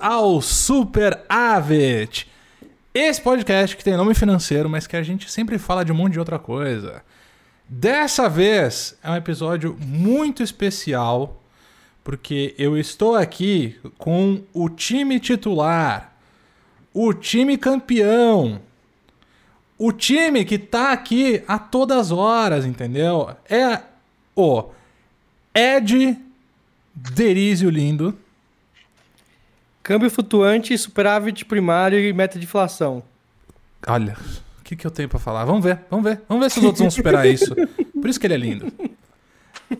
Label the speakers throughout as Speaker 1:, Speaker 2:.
Speaker 1: Ao Super Avet. Esse podcast que tem nome financeiro, mas que a gente sempre fala de um monte de outra coisa. Dessa vez é um episódio muito especial, porque eu estou aqui com o time titular, o time campeão, o time que tá aqui a todas horas, entendeu? É o Ed Derizio Lindo.
Speaker 2: Câmbio flutuante, superávit primário e meta de inflação.
Speaker 1: Olha, o que, que eu tenho pra falar? Vamos ver, vamos ver. Vamos ver se os outros vão superar isso. Por isso que ele é lindo.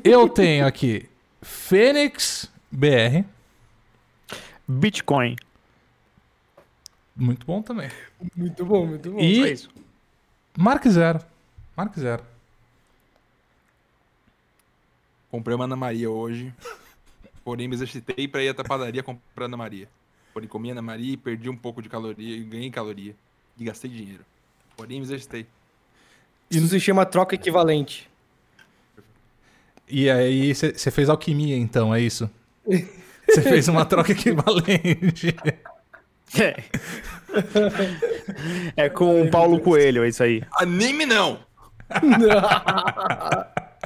Speaker 1: Eu tenho aqui Fênix BR.
Speaker 3: Bitcoin.
Speaker 1: Muito bom também.
Speaker 2: Muito bom, muito bom.
Speaker 1: E-
Speaker 3: Só isso.
Speaker 1: Mark Zero. Mark Zero.
Speaker 4: Comprei uma Ana Maria hoje. Porém, me exercitei pra ir até a padaria comprar Ana Maria. Porém, comi Ana Maria e perdi um pouco de caloria, e ganhei caloria. E gastei dinheiro. Porém, me exercitei.
Speaker 2: Isso se chama troca equivalente.
Speaker 1: E aí você fez alquimia, então, é isso? Você fez uma troca equivalente.
Speaker 3: É. É com o Paulo Coelho, é isso aí.
Speaker 4: Anime não!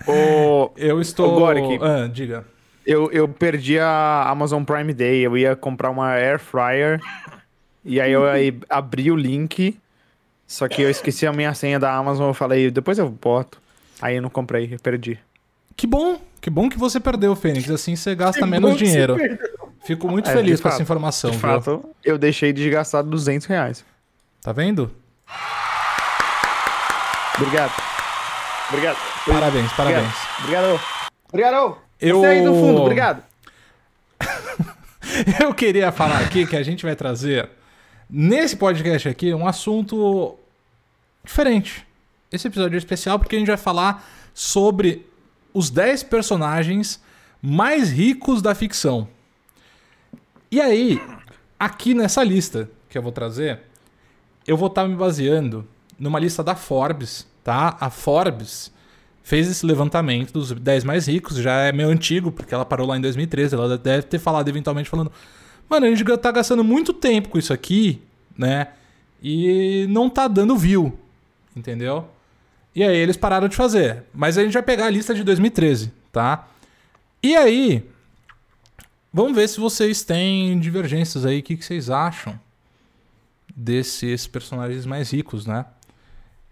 Speaker 3: O,
Speaker 1: Eu estou.
Speaker 3: Ô, Goric.
Speaker 1: Ah, diga.
Speaker 3: Eu, eu perdi a Amazon Prime Day. Eu ia comprar uma Air Fryer. E aí eu aí abri o link. Só que eu esqueci a minha senha da Amazon. Eu falei, depois eu boto. Aí eu não comprei, eu perdi.
Speaker 1: Que bom, que bom que você perdeu, Fênix. Assim você gasta
Speaker 2: Que
Speaker 1: menos dinheiro. Fico muito
Speaker 3: É,
Speaker 1: feliz com essa informação,
Speaker 3: De
Speaker 1: viu?
Speaker 3: fato, eu deixei de gastar 200 reais.
Speaker 1: Tá vendo?
Speaker 3: Obrigado. Obrigado.
Speaker 1: Parabéns, parabéns.
Speaker 3: Obrigado. Obrigado.
Speaker 1: Eu-
Speaker 3: Você aí do fundo, obrigado.
Speaker 1: Eu queria falar aqui que a gente vai trazer nesse podcast aqui um assunto diferente. Esse episódio é especial porque a gente vai falar sobre os 10 personagens mais ricos da ficção. E aí, aqui nessa lista que eu vou trazer, eu vou estar me baseando numa lista da Forbes, tá? A Forbes fez esse levantamento dos 10 mais ricos, já é meio antigo, porque ela parou lá em 2013, ela deve ter falado eventualmente falando, mano, a gente tá gastando muito tempo com isso aqui, né? E não tá dando view, entendeu? E aí eles pararam de fazer. Mas a gente vai pegar a lista de 2013, tá? E aí, vamos ver se vocês têm divergências aí, o que, que vocês acham desses personagens mais ricos, né?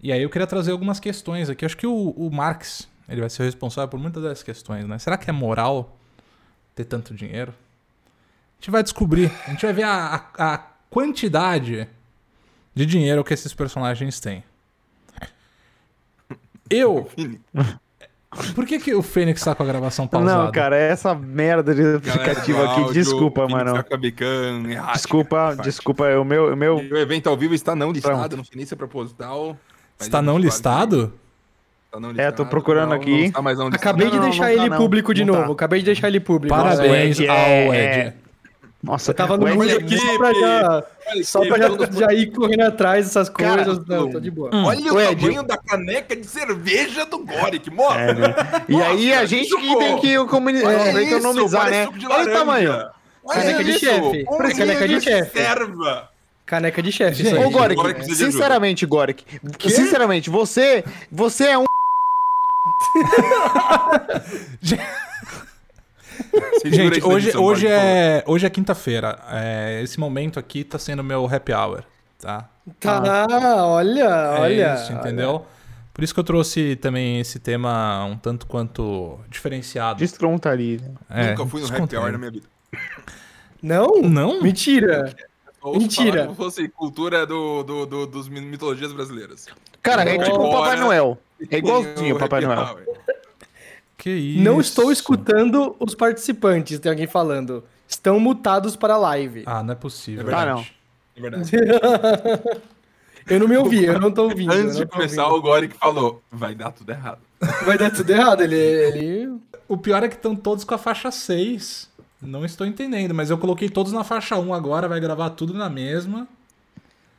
Speaker 1: E aí eu queria trazer algumas questões aqui. Acho que o, o Marx ele vai ser o responsável por muitas das questões, né? Será que é moral ter tanto dinheiro? A gente vai descobrir. A gente vai ver a, a, a quantidade de dinheiro que esses personagens têm. Eu. Por que, que o Fênix tá com a gravação pausada?
Speaker 3: Não, cara, é essa merda de aplicativo aqui.
Speaker 4: áudio,
Speaker 3: Desculpa, mano. Desculpa, desculpa. O meu, o meu
Speaker 4: O evento ao vivo está não listado,
Speaker 3: Pronto.
Speaker 4: não sei nem é proposital.
Speaker 1: Está não listado?
Speaker 4: Está não
Speaker 3: É,
Speaker 4: listado,
Speaker 3: tô procurando
Speaker 4: não-
Speaker 3: aqui.
Speaker 4: Não está mais não listado.
Speaker 2: Acabei de
Speaker 3: Não,
Speaker 2: deixar
Speaker 3: não tá
Speaker 2: ele
Speaker 3: não.
Speaker 2: público de
Speaker 3: Não
Speaker 2: novo.
Speaker 3: tá.
Speaker 2: Acabei de deixar ele público.
Speaker 1: Parabéns
Speaker 3: Ed
Speaker 1: ao
Speaker 3: é-
Speaker 1: Ed.
Speaker 3: Nossa,
Speaker 2: Eu tava no
Speaker 3: o Ed
Speaker 2: mundo
Speaker 3: é-
Speaker 2: aqui só pra já, só pra já, já ir correndo atrás dessas
Speaker 3: Cara,
Speaker 2: coisas. Não, tô de boa.
Speaker 4: Olha o
Speaker 3: Ed,
Speaker 4: tamanho da caneca de cerveja do Goric, mostra!
Speaker 3: É, né? E aí a gente que tem que comuni-
Speaker 4: Olha
Speaker 3: é,
Speaker 4: isso,
Speaker 3: economizar,
Speaker 4: parece
Speaker 3: né?
Speaker 4: de
Speaker 3: Olha o tamanho.
Speaker 4: Olha
Speaker 2: Caneca de
Speaker 4: isso,
Speaker 2: chefe.
Speaker 4: um
Speaker 2: Parece caneca de chefe.
Speaker 4: Serva.
Speaker 2: Caneca de chefe.
Speaker 3: Ô,
Speaker 4: ajuda.
Speaker 3: sinceramente, Goric, sinceramente, você, você é um
Speaker 1: Gente, hoje, hoje, é, hoje é quinta-feira. É, esse momento aqui tá sendo meu happy hour, tá?
Speaker 2: Tá, olha,
Speaker 1: É
Speaker 2: olha.
Speaker 1: isso, entendeu? Por isso que eu trouxe também esse tema um tanto quanto diferenciado.
Speaker 3: descontraído.
Speaker 1: É,
Speaker 4: Nunca fui no happy hour na minha vida.
Speaker 2: Não?
Speaker 1: Não?
Speaker 2: Mentira.
Speaker 4: Ouço
Speaker 2: Mentira.
Speaker 4: falar como fosse cultura do, do, do, dos mi- mitologias brasileiras.
Speaker 3: Cara, é tipo o Papai Noel. É igualzinho o Papai Noel.
Speaker 1: Que isso?
Speaker 2: Não estou escutando os participantes, tem alguém falando. Estão mutados para a live.
Speaker 1: Ah, não é possível.
Speaker 4: É verdade.
Speaker 1: gente.
Speaker 4: É verdade.
Speaker 2: Eu não me ouvi, eu não tô ouvindo.
Speaker 4: Antes
Speaker 2: não
Speaker 4: de começar,
Speaker 2: ouvindo.
Speaker 4: o Goric falou: vai dar tudo errado.
Speaker 2: Vai dar tudo errado, ele... ele...
Speaker 1: O pior é que estão todos com a faixa 6. Não estou entendendo, mas eu coloquei todos na faixa 1 agora, vai gravar tudo na mesma.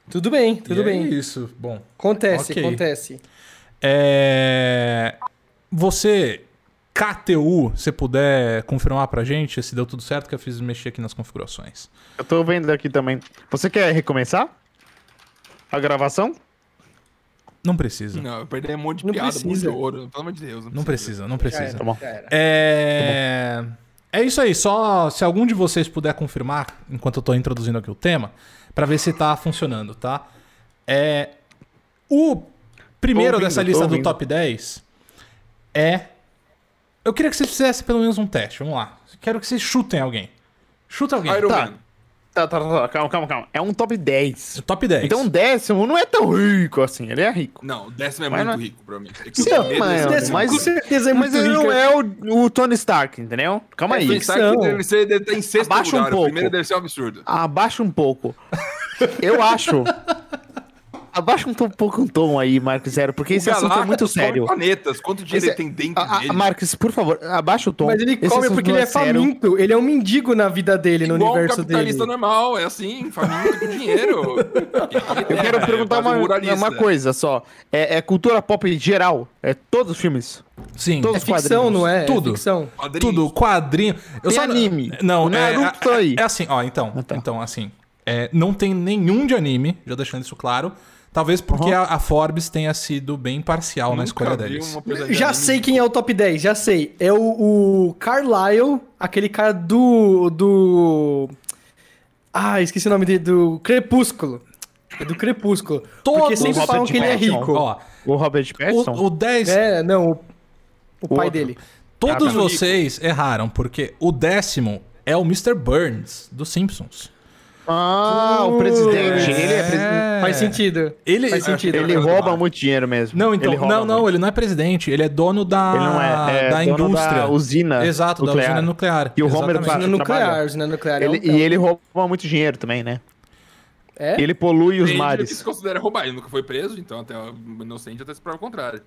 Speaker 2: Tudo bem, tudo
Speaker 1: E
Speaker 2: bem.
Speaker 1: É isso. Bom,
Speaker 2: Acontece,
Speaker 1: Ok.
Speaker 2: acontece.
Speaker 1: É... Você KTU, se puder confirmar pra gente se deu tudo certo, que eu fiz mexer aqui nas configurações.
Speaker 3: Eu tô vendo aqui também. Você quer recomeçar? A gravação?
Speaker 1: Não precisa.
Speaker 4: Não, eu perdi um monte de
Speaker 2: Não
Speaker 4: piada, um monte de
Speaker 2: precisa.
Speaker 4: ouro. Pelo amor de Deus.
Speaker 1: Não precisa, não
Speaker 2: Já
Speaker 1: precisa.
Speaker 2: era,
Speaker 3: Tá bom.
Speaker 2: já era.
Speaker 1: É... é isso aí, só se algum de vocês puder confirmar, enquanto eu tô introduzindo aqui o tema, pra ver se tá funcionando, tá? É... O primeiro
Speaker 3: ouvindo,
Speaker 1: dessa lista do top 10 é... Eu queria que vocês fizessem pelo menos um teste, vamos lá. Quero que vocês chutem alguém. Chuta alguém.
Speaker 4: Iron
Speaker 3: Tá.
Speaker 4: Man.
Speaker 3: Tá, tá, tá, calma, calma, calma. É um top 10.
Speaker 1: Top 10.
Speaker 3: Então o décimo não é tão rico assim, ele é rico.
Speaker 4: Não, o décimo é
Speaker 3: Mas
Speaker 4: muito
Speaker 3: não-
Speaker 4: rico, provavelmente. É que o desse-
Speaker 2: Décimo,
Speaker 3: mas-
Speaker 2: com certeza é
Speaker 3: Mas ele
Speaker 2: rico.
Speaker 3: não é o, o Tony Stark, entendeu? Calma aí.
Speaker 4: Tony Stark deve, ser, deve estar em sexto
Speaker 3: Abaixa um
Speaker 4: lugar.
Speaker 3: pouco.
Speaker 4: O primeiro deve ser um absurdo.
Speaker 3: Abaixa um pouco. Eu acho. Abaixa um, tom- pouco um tom aí, Marcos Zero, porque esse
Speaker 4: O
Speaker 3: assunto é muito
Speaker 4: come
Speaker 3: sério.
Speaker 4: planetas. Quanto dinheiro
Speaker 3: Esse-
Speaker 4: ele tem dentro
Speaker 3: A,
Speaker 4: dele?
Speaker 3: Marcos, por favor, abaixa o tom.
Speaker 2: Mas ele
Speaker 3: Esse
Speaker 2: come porque
Speaker 3: não
Speaker 2: ele é
Speaker 3: sério.
Speaker 2: faminto. Ele é um mendigo na vida dele, no
Speaker 4: Igual um
Speaker 2: universo
Speaker 4: capitalista
Speaker 2: dele.
Speaker 4: normal, é assim, faminto com dinheiro.
Speaker 3: Eu quero perguntar uma, uma coisa só. É, é cultura pop geral? É todos os filmes?
Speaker 1: Sim.
Speaker 3: Todos
Speaker 2: É ficção,
Speaker 3: quadrinhos.
Speaker 2: não é?
Speaker 1: Tudo.
Speaker 2: É ficção.
Speaker 1: Tudo, quadrinho. Eu
Speaker 3: Tem anime.
Speaker 1: Não,
Speaker 3: O Naruto
Speaker 1: é,
Speaker 3: aí.
Speaker 1: é, é assim, ó, então.
Speaker 3: Ah, tá.
Speaker 1: Então, assim. é, não tem nenhum de anime, já deixando isso claro. Talvez porque
Speaker 3: Uhum.
Speaker 1: a, a Forbes tenha sido bem parcial na escolha deles.
Speaker 2: Já sei quem é o top 10, já sei. É o, o Carlyle, aquele cara do. do. Ah, esqueci o nome dele, do Crepúsculo. É do Crepúsculo.
Speaker 1: Todos
Speaker 2: Porque sempre
Speaker 3: Robert
Speaker 2: falam que ele é rico.
Speaker 1: Ó,
Speaker 3: O Robert Pattinson?
Speaker 1: o, o 10.
Speaker 2: É, não, o, o pai
Speaker 3: outro.
Speaker 2: dele.
Speaker 1: Todos
Speaker 3: Ah, tá.
Speaker 1: vocês erraram, porque o décimo é o Mr. Burns, dos Simpsons.
Speaker 3: Ah, o presidente. Ele é presidente.
Speaker 2: Faz sentido.
Speaker 1: Ele,
Speaker 2: Faz sentido.
Speaker 3: Ele rouba muito dinheiro mesmo.
Speaker 1: Não, então,
Speaker 3: Ele rouba
Speaker 1: não, não,
Speaker 3: muito.
Speaker 1: ele não é presidente, ele é dono da,
Speaker 3: Ele não é, é
Speaker 1: da
Speaker 3: dono
Speaker 1: indústria.
Speaker 3: da usina
Speaker 1: Exato,
Speaker 3: nuclear.
Speaker 1: da usina nuclear.
Speaker 3: E o Homer
Speaker 2: Usina nuclear, usina nuclear. é
Speaker 3: Ele-
Speaker 2: um
Speaker 3: e ele rouba muito dinheiro também, né?
Speaker 2: É?
Speaker 3: Ele polui os
Speaker 4: que
Speaker 3: mares.
Speaker 4: se considera roubar. Ele nunca foi preso, então até o inocente até se prova o contrário.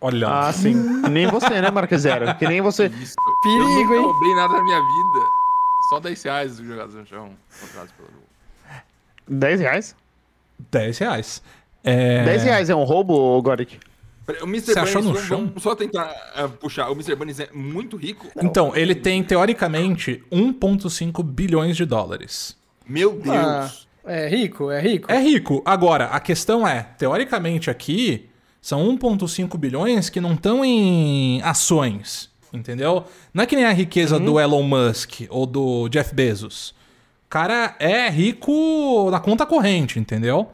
Speaker 1: Olha.
Speaker 3: Ah, sim. Que nem você, né, Marquezero? Que nem você.
Speaker 4: Isso.
Speaker 2: Perigo,
Speaker 4: eu nunca
Speaker 2: hein?
Speaker 4: roubei nada na minha vida. Só 10 reais jogados no chão. comprados pelo...
Speaker 3: 10 reais?
Speaker 1: 10 reais. É...
Speaker 3: 10 reais é um roubo, Goric?
Speaker 4: O Mr.
Speaker 1: Você achou no
Speaker 4: vamos,
Speaker 1: chão?
Speaker 4: vamos só tentar ah, puxar. O Mr. Burns é muito rico.
Speaker 1: Então, ele tem, teoricamente, 1,5 bilhões de dólares.
Speaker 4: Meu Deus.
Speaker 2: Ah, é rico, é rico.
Speaker 1: É rico. Agora, a questão é, teoricamente aqui, são 1,5 bilhões que não estão em ações, entendeu? Não é que nem a riqueza do Elon Musk ou do Jeff Bezos. O cara é rico na conta corrente, entendeu?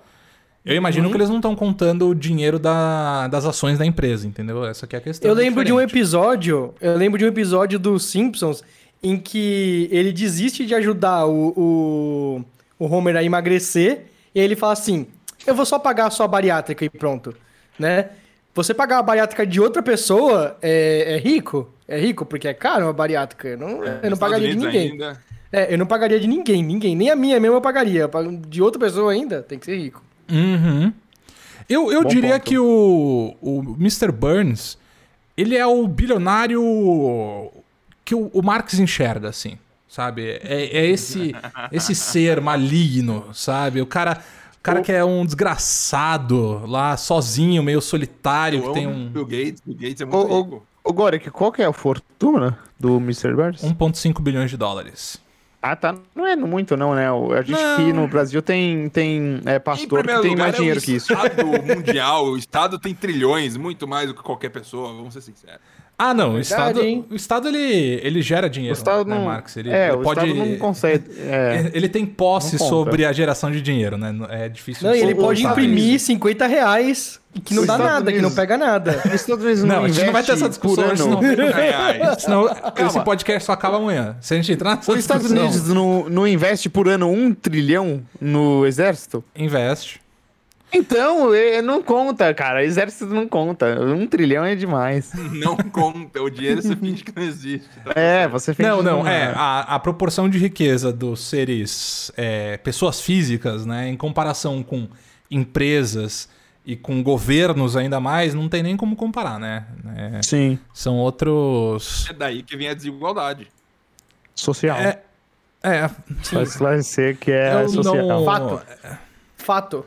Speaker 1: Eu imagino que eles não estão contando o dinheiro da- das ações da empresa, entendeu? Essa aqui é a questão.
Speaker 2: Eu lembro de um episódio, eu lembro de um episódio dos Simpsons em que ele desiste de ajudar o, o, o Homer a emagrecer e ele fala assim: "Eu vou só pagar a sua bariátrica e pronto", né? Você pagar a bariátrica de outra pessoa é, é rico? É rico porque é caro uma bariátrica. Eu não, eu não pagaria de ninguém.
Speaker 4: ainda.
Speaker 2: É, eu não pagaria de ninguém, ninguém. Nem a minha mesmo eu pagaria. De outra pessoa ainda, tem que ser rico.
Speaker 1: Uhum. Eu, eu
Speaker 3: Bom
Speaker 1: diria
Speaker 3: ponto.
Speaker 1: que o, o Mr. Burns, ele é o bilionário que o, o Marx enxerga, assim, sabe? É, é esse, esse ser maligno, sabe? O cara, o cara que é um desgraçado lá, sozinho, meio solitário,
Speaker 4: Eu
Speaker 1: que tem um
Speaker 4: Bill Gates. Bill Gates é muito
Speaker 3: Ô,
Speaker 4: rico.
Speaker 3: ô, ô Goric, qual que é a fortuna do Mr. Burns?
Speaker 1: 1,5 bilhões de dólares.
Speaker 3: Ah, tá. Não é muito, não, né? O- A gente
Speaker 1: Não.
Speaker 3: aqui no Brasil tem, tem é, pastor que tem mais
Speaker 4: é
Speaker 3: dinheiro
Speaker 4: o
Speaker 3: que isso.
Speaker 4: Estado mundial, o Estado tem trilhões, muito mais do que qualquer pessoa, vamos ser sinceros.
Speaker 1: Ah, não, o
Speaker 2: Verdade,
Speaker 1: Estado,
Speaker 2: hein?
Speaker 1: o Estado ele, ele gera dinheiro,
Speaker 3: O Estado
Speaker 1: né,
Speaker 3: não.
Speaker 1: Marx? Ele,
Speaker 3: é,
Speaker 1: ele
Speaker 3: o
Speaker 1: pode...
Speaker 3: Estado não consegue. É.
Speaker 1: Ele tem posse sobre a geração de dinheiro, né? É difícil
Speaker 2: Não,
Speaker 1: de
Speaker 2: ele pode imprimir
Speaker 3: Unidos.
Speaker 2: 50 reais que não
Speaker 3: Os
Speaker 2: dá
Speaker 3: Estados
Speaker 2: nada, que não pega nada.
Speaker 3: Os Estados Unidos não,
Speaker 1: Não, a gente não vai ter essa discussão,
Speaker 3: ano.
Speaker 1: senão,
Speaker 4: Reais.
Speaker 1: senão esse podcast só acaba amanhã. Se a gente entrar nessa
Speaker 3: Os Estados Unidos não, não investe por ano um trilhão no exército?
Speaker 1: investe.
Speaker 3: Então, é, não conta, cara. Exército não conta. Um trilhão é demais.
Speaker 4: Não conta, o dinheiro você finge que não existe. tá?
Speaker 3: É, você fez.
Speaker 1: Não, não, é. A, a proporção de riqueza dos seres, é, pessoas físicas, né, em comparação com empresas e com governos ainda mais, não tem nem como comparar, né? É,
Speaker 3: Sim.
Speaker 1: são outros.
Speaker 4: É daí que vem a desigualdade.
Speaker 3: Social.
Speaker 1: É. É,
Speaker 3: Pra esclarecer que é
Speaker 1: eu
Speaker 3: social.
Speaker 1: não.
Speaker 2: Fato. Fato.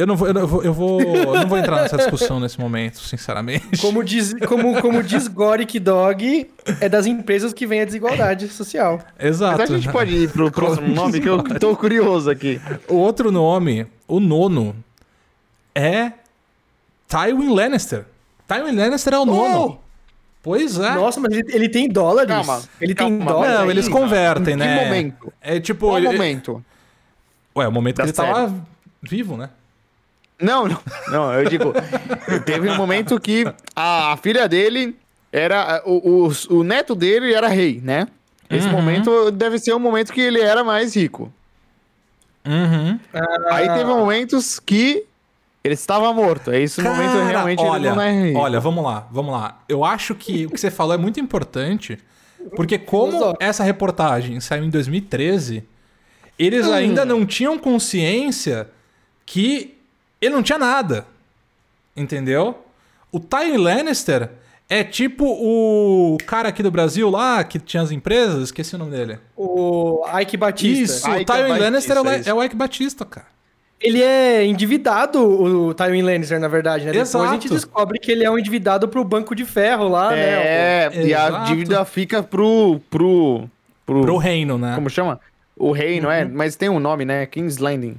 Speaker 1: Eu não vou, eu não vou, eu vou, eu não vou entrar nessa discussão nesse momento, sinceramente.
Speaker 2: Como diz, como, como diz Goric Dog, é das empresas que vem a desigualdade social.
Speaker 1: Exato.
Speaker 3: Mas a gente pode ir pro próximo nome, que eu tô curioso aqui.
Speaker 1: O outro nome, o nono, é Tywin Lannister. Tywin Lannister é o nono. Pois é.
Speaker 2: Nossa, mas ele, ele tem dólares.
Speaker 3: Calma,
Speaker 2: ele tem
Speaker 3: calma.
Speaker 2: dólares.
Speaker 1: não, eles convertem,
Speaker 3: Em
Speaker 1: né?
Speaker 3: que momento?
Speaker 1: É tipo.
Speaker 3: Qual
Speaker 1: ele-
Speaker 3: momento?
Speaker 1: Ué, o momento
Speaker 3: Da
Speaker 1: que ele tava vivo, né?
Speaker 3: Não, não, não, eu digo, teve um momento que a, a filha dele era, o, o, o neto dele era rei, né? Esse
Speaker 1: Uhum.
Speaker 3: momento deve ser o momento que ele era mais rico.
Speaker 1: Uhum.
Speaker 3: Aí
Speaker 2: Ah.
Speaker 3: teve momentos que ele estava morto. Aí esse momento
Speaker 1: Cara,
Speaker 3: realmente
Speaker 1: olha,
Speaker 3: ele não é rico.
Speaker 1: olha, vamos lá, vamos lá. Eu acho que o que você falou é muito importante, porque como essa reportagem saiu em 2013, eles
Speaker 3: Hum.
Speaker 1: ainda não tinham consciência que ele não tinha nada. Entendeu? O Tywin Lannister é tipo o cara aqui do Brasil lá, que tinha as empresas, esqueci o nome dele.
Speaker 2: O Ike Batista.
Speaker 1: Isso,
Speaker 3: Ike
Speaker 1: o Tywin
Speaker 3: Batista,
Speaker 1: Lannister é o, é o Ike Batista, cara.
Speaker 2: Ele é endividado, o Tywin Lannister, na verdade, né? Depois a
Speaker 1: Exato.
Speaker 2: gente descobre que ele é um endividado pro Banco de Ferro lá, né?
Speaker 3: É, e a
Speaker 1: Exato.
Speaker 3: dívida fica pro, pro, pro,
Speaker 1: Pro reino, né?
Speaker 3: como chama? O reino, é, mas tem um nome, né? King's Landing.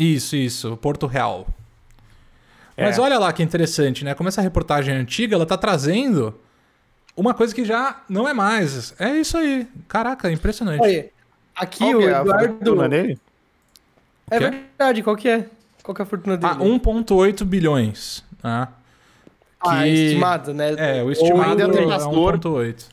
Speaker 1: Isso, isso, Porto Real.
Speaker 3: É.
Speaker 1: Mas olha lá que interessante, né? Como essa reportagem é antiga, ela tá trazendo uma coisa que já não é mais. É isso aí. Caraca, é impressionante.
Speaker 2: Olha, aqui
Speaker 3: Qual
Speaker 2: o
Speaker 3: é a
Speaker 2: Eduardo...
Speaker 3: fortuna dele?
Speaker 2: É verdade, qual que é? Qual que é a fortuna dele?
Speaker 1: Ah, 1,8 bilhões. Né?
Speaker 2: Ah,
Speaker 1: que-
Speaker 2: estimado, né?
Speaker 1: É, o estimado
Speaker 3: ainda tem
Speaker 1: é
Speaker 3: pastor.
Speaker 1: 1,8.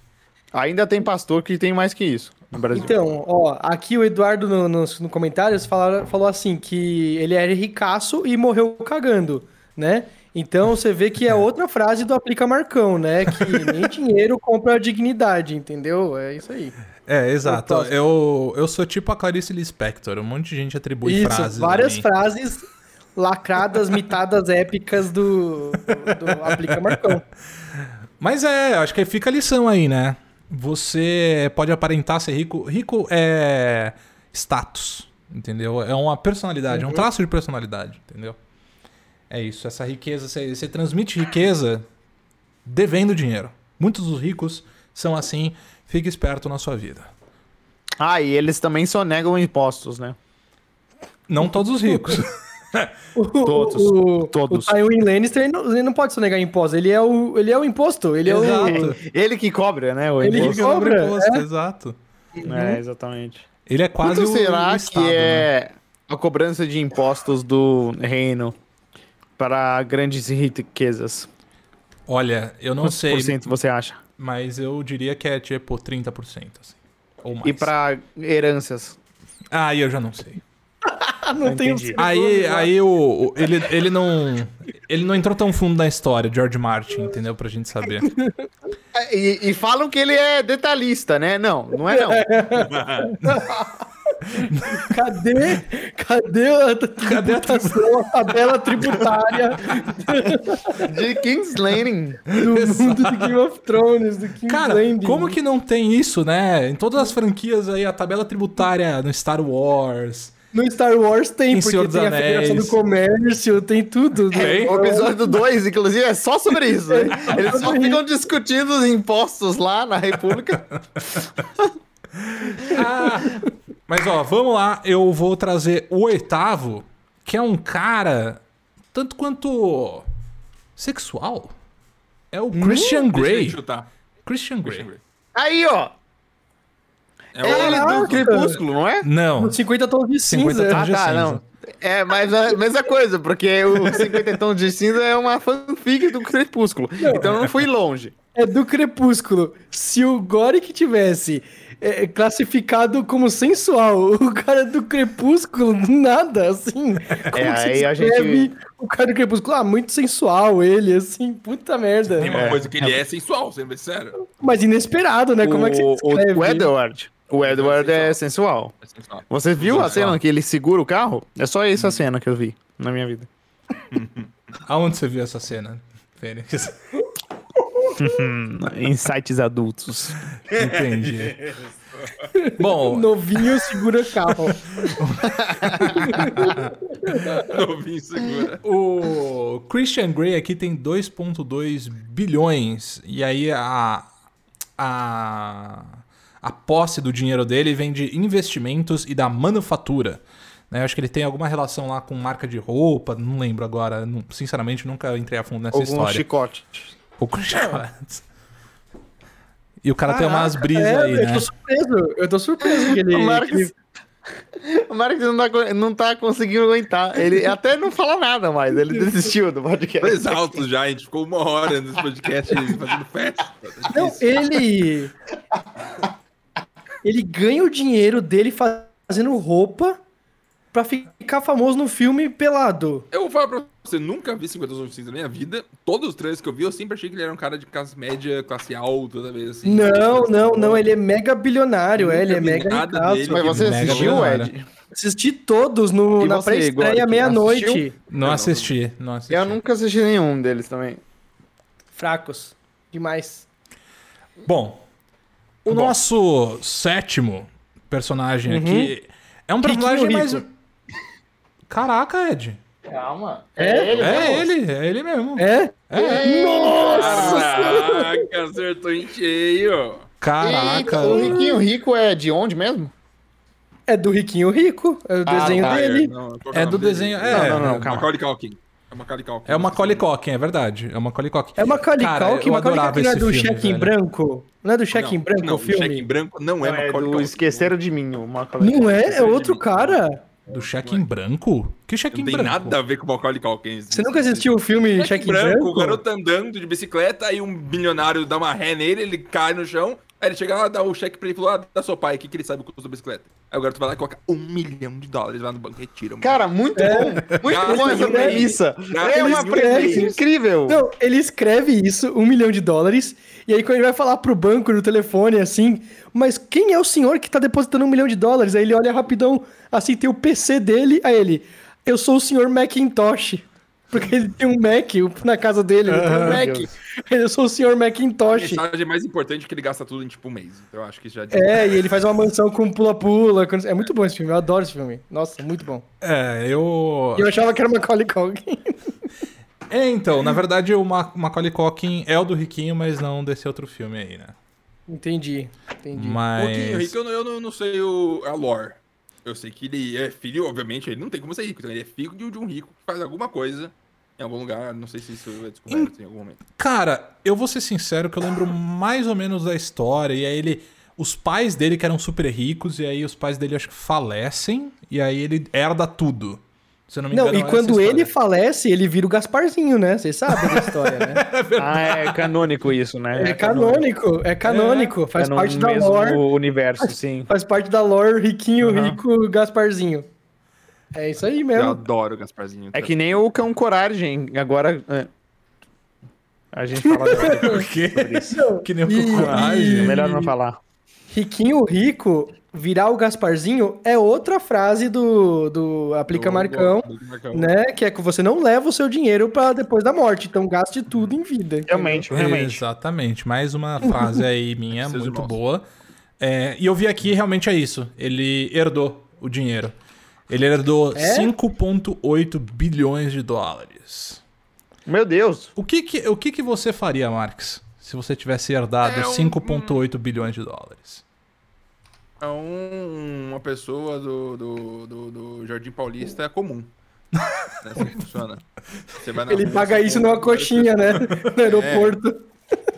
Speaker 3: Ainda tem pastor que tem mais que isso no Brasil.
Speaker 2: Então, ó, aqui o Eduardo no, nos no comentários fala- falou assim que ele era ricaço e morreu cagando, né? Então você vê que é outra frase do Aplica Marcão, né? Que nem dinheiro compra a dignidade, entendeu? É isso aí.
Speaker 1: É, exato. Eu, eu sou tipo a Clarice Lispector. Um monte de gente atribui
Speaker 2: isso,
Speaker 1: frases.
Speaker 2: várias frases lacradas, mitadas épicas do, do, do Aplica Marcão.
Speaker 1: Mas é, acho que fica a lição aí, né? Você pode aparentar ser rico. Rico é status, entendeu? É uma personalidade, é um traço de personalidade, entendeu? É isso, essa riqueza, você, você transmite riqueza devendo dinheiro. Muitos dos ricos são assim, fique esperto na sua vida.
Speaker 3: Ah, e eles também só negam impostos, né?
Speaker 1: Não todos os ricos.
Speaker 2: O,
Speaker 3: Todos,
Speaker 2: o,
Speaker 3: todos.
Speaker 2: O Tywin Lannister, ele não, ele não pode sonegar imposto. Ele é o, ele é o imposto. Ele é o...
Speaker 1: Exato.
Speaker 3: Ele que cobra, né? O
Speaker 2: Ele
Speaker 3: imposto.
Speaker 2: que cobra,
Speaker 1: imposto,
Speaker 2: é.
Speaker 1: exato.
Speaker 3: É, exatamente.
Speaker 1: Ele é quase
Speaker 3: Quanto
Speaker 1: o,
Speaker 3: será
Speaker 1: o
Speaker 3: que
Speaker 1: Estado, né?
Speaker 3: é a cobrança de impostos do reino para grandes riquezas?
Speaker 1: Olha, eu não
Speaker 3: Quantos
Speaker 1: sei,
Speaker 3: por cento você acha?
Speaker 1: mas eu diria que é tipo 30%, assim. Ou mais.
Speaker 3: E para heranças?
Speaker 1: Ah, aí eu já não sei.
Speaker 2: não tem
Speaker 3: Entendi.
Speaker 2: um
Speaker 1: Aí, aí o, o- ele, ele não. Ele não entrou tão fundo na história, George Martin, entendeu? Pra gente saber.
Speaker 3: É, E, e falam que ele é detalhista, né? Não, não é não.
Speaker 2: Cadê? Cadê a
Speaker 1: Cadê a
Speaker 2: tributação, a tabela tributária
Speaker 3: De King's Landing.
Speaker 2: do mundo do Game of Thrones, do King's
Speaker 1: Cara,
Speaker 2: Landing?
Speaker 1: como que não tem isso, né? Em todas as franquias aí, a tabela tributária no Star Wars.
Speaker 2: No Star Wars tem,
Speaker 1: Em
Speaker 2: porque
Speaker 1: Senhor
Speaker 2: tem a Federação do Comércio, tem tudo. né?
Speaker 1: Tem.
Speaker 3: O episódio 2, inclusive, é só sobre isso. Né? Eles só ficam discutindo os impostos lá na República.
Speaker 1: Ah, mas ó, vamos lá. Eu vou trazer o oitavo, que é um cara tanto quanto sexual. É o Christian
Speaker 4: Deixa eu
Speaker 1: Grey. Christian
Speaker 4: Christian.
Speaker 1: Grey.
Speaker 3: Aí, ó.
Speaker 4: É
Speaker 3: É ele
Speaker 2: Caraca.
Speaker 3: do Crepúsculo, não é?
Speaker 1: Não.
Speaker 2: 50 tons de
Speaker 1: 50
Speaker 2: cinza.
Speaker 1: tons
Speaker 3: Ah,
Speaker 1: de
Speaker 3: tá,
Speaker 1: cinza.
Speaker 3: não. É, mas a mesma coisa, porque o 50 Tons de Cinza é uma fanfic do Crepúsculo. Então eu não fui longe.
Speaker 2: É do Crepúsculo. Se o Goric tivesse é, classificado como sensual, o cara do Crepúsculo, nada, assim. Como
Speaker 3: É,
Speaker 2: que você
Speaker 3: aí a gente-
Speaker 2: o cara do Crepúsculo? Ah, muito sensual ele, assim, puta merda.
Speaker 4: Tem uma
Speaker 3: É.
Speaker 4: coisa que ele é sensual, sendo sério.
Speaker 2: Mas inesperado, né? Como é que você
Speaker 3: o,
Speaker 2: descreve?
Speaker 3: o Edward. O Edward é sensual.
Speaker 4: É sensual.
Speaker 3: Você viu a
Speaker 4: Sensual.
Speaker 3: cena que ele segura o carro? É só essa cena que eu vi na minha vida.
Speaker 1: Aonde você viu essa cena, Fênix?
Speaker 3: Em sites adultos.
Speaker 1: Entendi.
Speaker 2: O
Speaker 1: Bom,
Speaker 2: novinho segura carro.
Speaker 4: Novinho segura.
Speaker 1: O Christian Grey aqui tem 2,2 bilhões. E aí a, a, a posse do dinheiro dele vem de investimentos e da manufatura. Né? Eu acho que ele tem alguma relação lá com marca de roupa, não lembro agora. não- sinceramente, nunca entrei a fundo nessa
Speaker 3: Algum
Speaker 1: história.
Speaker 3: chicote.
Speaker 1: Ou com chocolates. E o cara tem umas brisas
Speaker 2: É,
Speaker 1: aí,
Speaker 2: eu
Speaker 1: né?
Speaker 2: tô surpreso. Eu tô surpreso que ele.
Speaker 3: O Marcos-
Speaker 2: que ele-
Speaker 3: O Marcos não tá, não tá conseguindo aguentar. Ele até não fala nada mais. Ele desistiu do podcast.
Speaker 4: Dois altos já, a gente ficou uma hora nesse podcast fazendo festa.
Speaker 2: Não, ele. Ele ganha o dinheiro dele fazendo roupa pra ficar famoso no filme pelado.
Speaker 4: Eu vou falar pra você, nunca vi 50 Tons de Cinza na minha vida. Todos os trailers que eu vi, eu sempre achei que ele era um cara de classe média, classe alta, toda vez assim.
Speaker 2: Não, não, não. Ele é mega bilionário. É, ele é mega
Speaker 4: nada
Speaker 2: ricaço.
Speaker 4: dele.
Speaker 3: Mas você assistiu. Ed?
Speaker 2: Assisti todos no,
Speaker 3: E
Speaker 2: na pré-estreia meia-noite.
Speaker 1: Não
Speaker 4: não,
Speaker 1: assisti, não assisti.
Speaker 3: Eu nunca assisti nenhum deles também.
Speaker 2: Fracos. Demais.
Speaker 1: Bom, o
Speaker 2: Bom.
Speaker 1: nosso sétimo personagem
Speaker 2: Uhum.
Speaker 1: aqui é um personagem mais. Caraca, Ed.
Speaker 3: Calma.
Speaker 2: É?
Speaker 1: É ele, é ele mesmo.
Speaker 2: É?
Speaker 1: É,
Speaker 4: Caraca, acertou em cheio.
Speaker 1: Caraca.
Speaker 3: o Riquinho Rico é de onde mesmo?
Speaker 2: É do Riquinho Rico. É o
Speaker 3: Ah,
Speaker 2: desenho
Speaker 3: tá.
Speaker 2: dele.
Speaker 4: Não,
Speaker 1: É
Speaker 4: o
Speaker 1: do
Speaker 4: dele?
Speaker 1: desenho. É,
Speaker 3: Não, não, não, calma.
Speaker 4: Macaulay Culkin. É Culkin.
Speaker 1: É uma Culkin, é verdade. É uma Culkin.
Speaker 2: É uma Macaulay
Speaker 1: adorava
Speaker 2: Culkin não é do cheque em branco? Não é do cheque em branco
Speaker 4: não,
Speaker 2: o filme?
Speaker 4: Cheque em branco não é
Speaker 3: Não, é do. Esqueceram de Mim. O Macaulay
Speaker 2: Não é? É outro cara.
Speaker 1: Do cheque em branco? Que cheque
Speaker 4: Não
Speaker 1: em
Speaker 4: tem
Speaker 1: branco?
Speaker 4: nada a ver com o Macaulay Culkin.
Speaker 2: Você nunca assistiu o filme
Speaker 4: Cheque, em branco, o garoto andando de bicicleta, aí um bilionário dá uma ré nele, ele cai no chão, aí ele chega lá, dá o cheque pra ele e fala, ah, dá seu pai, o que, que ele sabe o custo da bicicleta? Aí o garoto vai lá e coloca um milhão de dólares lá no banco e retira. mano.
Speaker 3: Cara, muito bom. Muito bom essa premissa. É uma premissa incrível.
Speaker 2: Não, ele escreve isso, um milhão de dólares, e aí quando ele vai falar pro banco no telefone, assim, mas quem é o senhor que tá depositando um milhão de dólares? Aí ele olha rapidão, assim, tem o PC dele, aí ele, eu sou o senhor Macintosh. Porque ele tem um Mac na casa dele, ele tem um Mac.
Speaker 3: Deus.
Speaker 2: Eu sou o senhor
Speaker 4: A
Speaker 2: Macintosh.
Speaker 4: mensagem mais importante é que ele gasta tudo em tipo um mês. Então eu acho que já.
Speaker 2: É, e ele faz uma mansão com pula-pula. com- É muito bom esse filme, eu adoro esse filme. Nossa, muito bom.
Speaker 1: É, eu.
Speaker 2: E eu achava que era Macaulay Culkin.
Speaker 1: É, então, na verdade o Ma- Macaulay Culkin é o do Riquinho, mas não desse outro filme aí, né?
Speaker 2: Entendi, entendi.
Speaker 4: O
Speaker 1: Mas.
Speaker 4: Rico, eu, não, eu não sei o, a lore. Eu sei que ele é filho, obviamente, ele não tem como ser rico. Então ele é filho de, um rico que faz alguma coisa em algum lugar. Não sei se isso é descoberto em algum momento.
Speaker 1: Cara, eu vou ser sincero que eu lembro mais ou menos da história. E aí ele. Os pais dele que eram super ricos, e aí os pais dele acho que falecem, e aí ele herda tudo. Se eu não me
Speaker 2: Não,
Speaker 1: engano.
Speaker 2: e
Speaker 1: é
Speaker 2: quando ele falece, ele vira o Gasparzinho, né? Vocês sabem da história, né?
Speaker 3: Ah, é canônico isso, né?
Speaker 2: É canônico, é canônico. Faz
Speaker 3: É no
Speaker 2: parte da lore.
Speaker 3: universo, sim.
Speaker 2: Faz parte da lore riquinho,
Speaker 3: Aham.
Speaker 2: rico, Gasparzinho. É isso aí
Speaker 4: Eu
Speaker 2: mesmo.
Speaker 4: adoro o Gasparzinho.
Speaker 3: É que nem o Cão Coragem. Agora. é. A gente fala
Speaker 1: O quê? Que nem o
Speaker 2: E-
Speaker 1: coragem.
Speaker 3: É melhor não falar.
Speaker 2: Riquinho rico, virar o Gasparzinho é outra frase do, do Aplica
Speaker 4: Do-
Speaker 2: Marcão,
Speaker 4: do- do Marcão.
Speaker 2: né? Que é que você não leva o seu dinheiro para depois da morte, então gaste tudo em vida. entendeu?
Speaker 3: Realmente, realmente.
Speaker 1: Exatamente. Mais uma frase aí minha, muito
Speaker 4: irmãos.
Speaker 1: boa. É, e eu vi aqui, realmente é isso. Ele herdou o dinheiro. Ele herdou
Speaker 2: É?
Speaker 1: 5,8 bilhões de dólares.
Speaker 3: Meu Deus.
Speaker 1: O que que, o que que você faria, Marx, se você tivesse herdado
Speaker 4: É um-
Speaker 1: 5,8 bilhões de dólares?
Speaker 4: É um- uma pessoa do, do, do, do Jardim Paulista comum. É assim que funciona. Você vai na
Speaker 2: Ele
Speaker 4: rua,
Speaker 2: paga
Speaker 4: você
Speaker 2: isso numa coxinha, né? No aeroporto.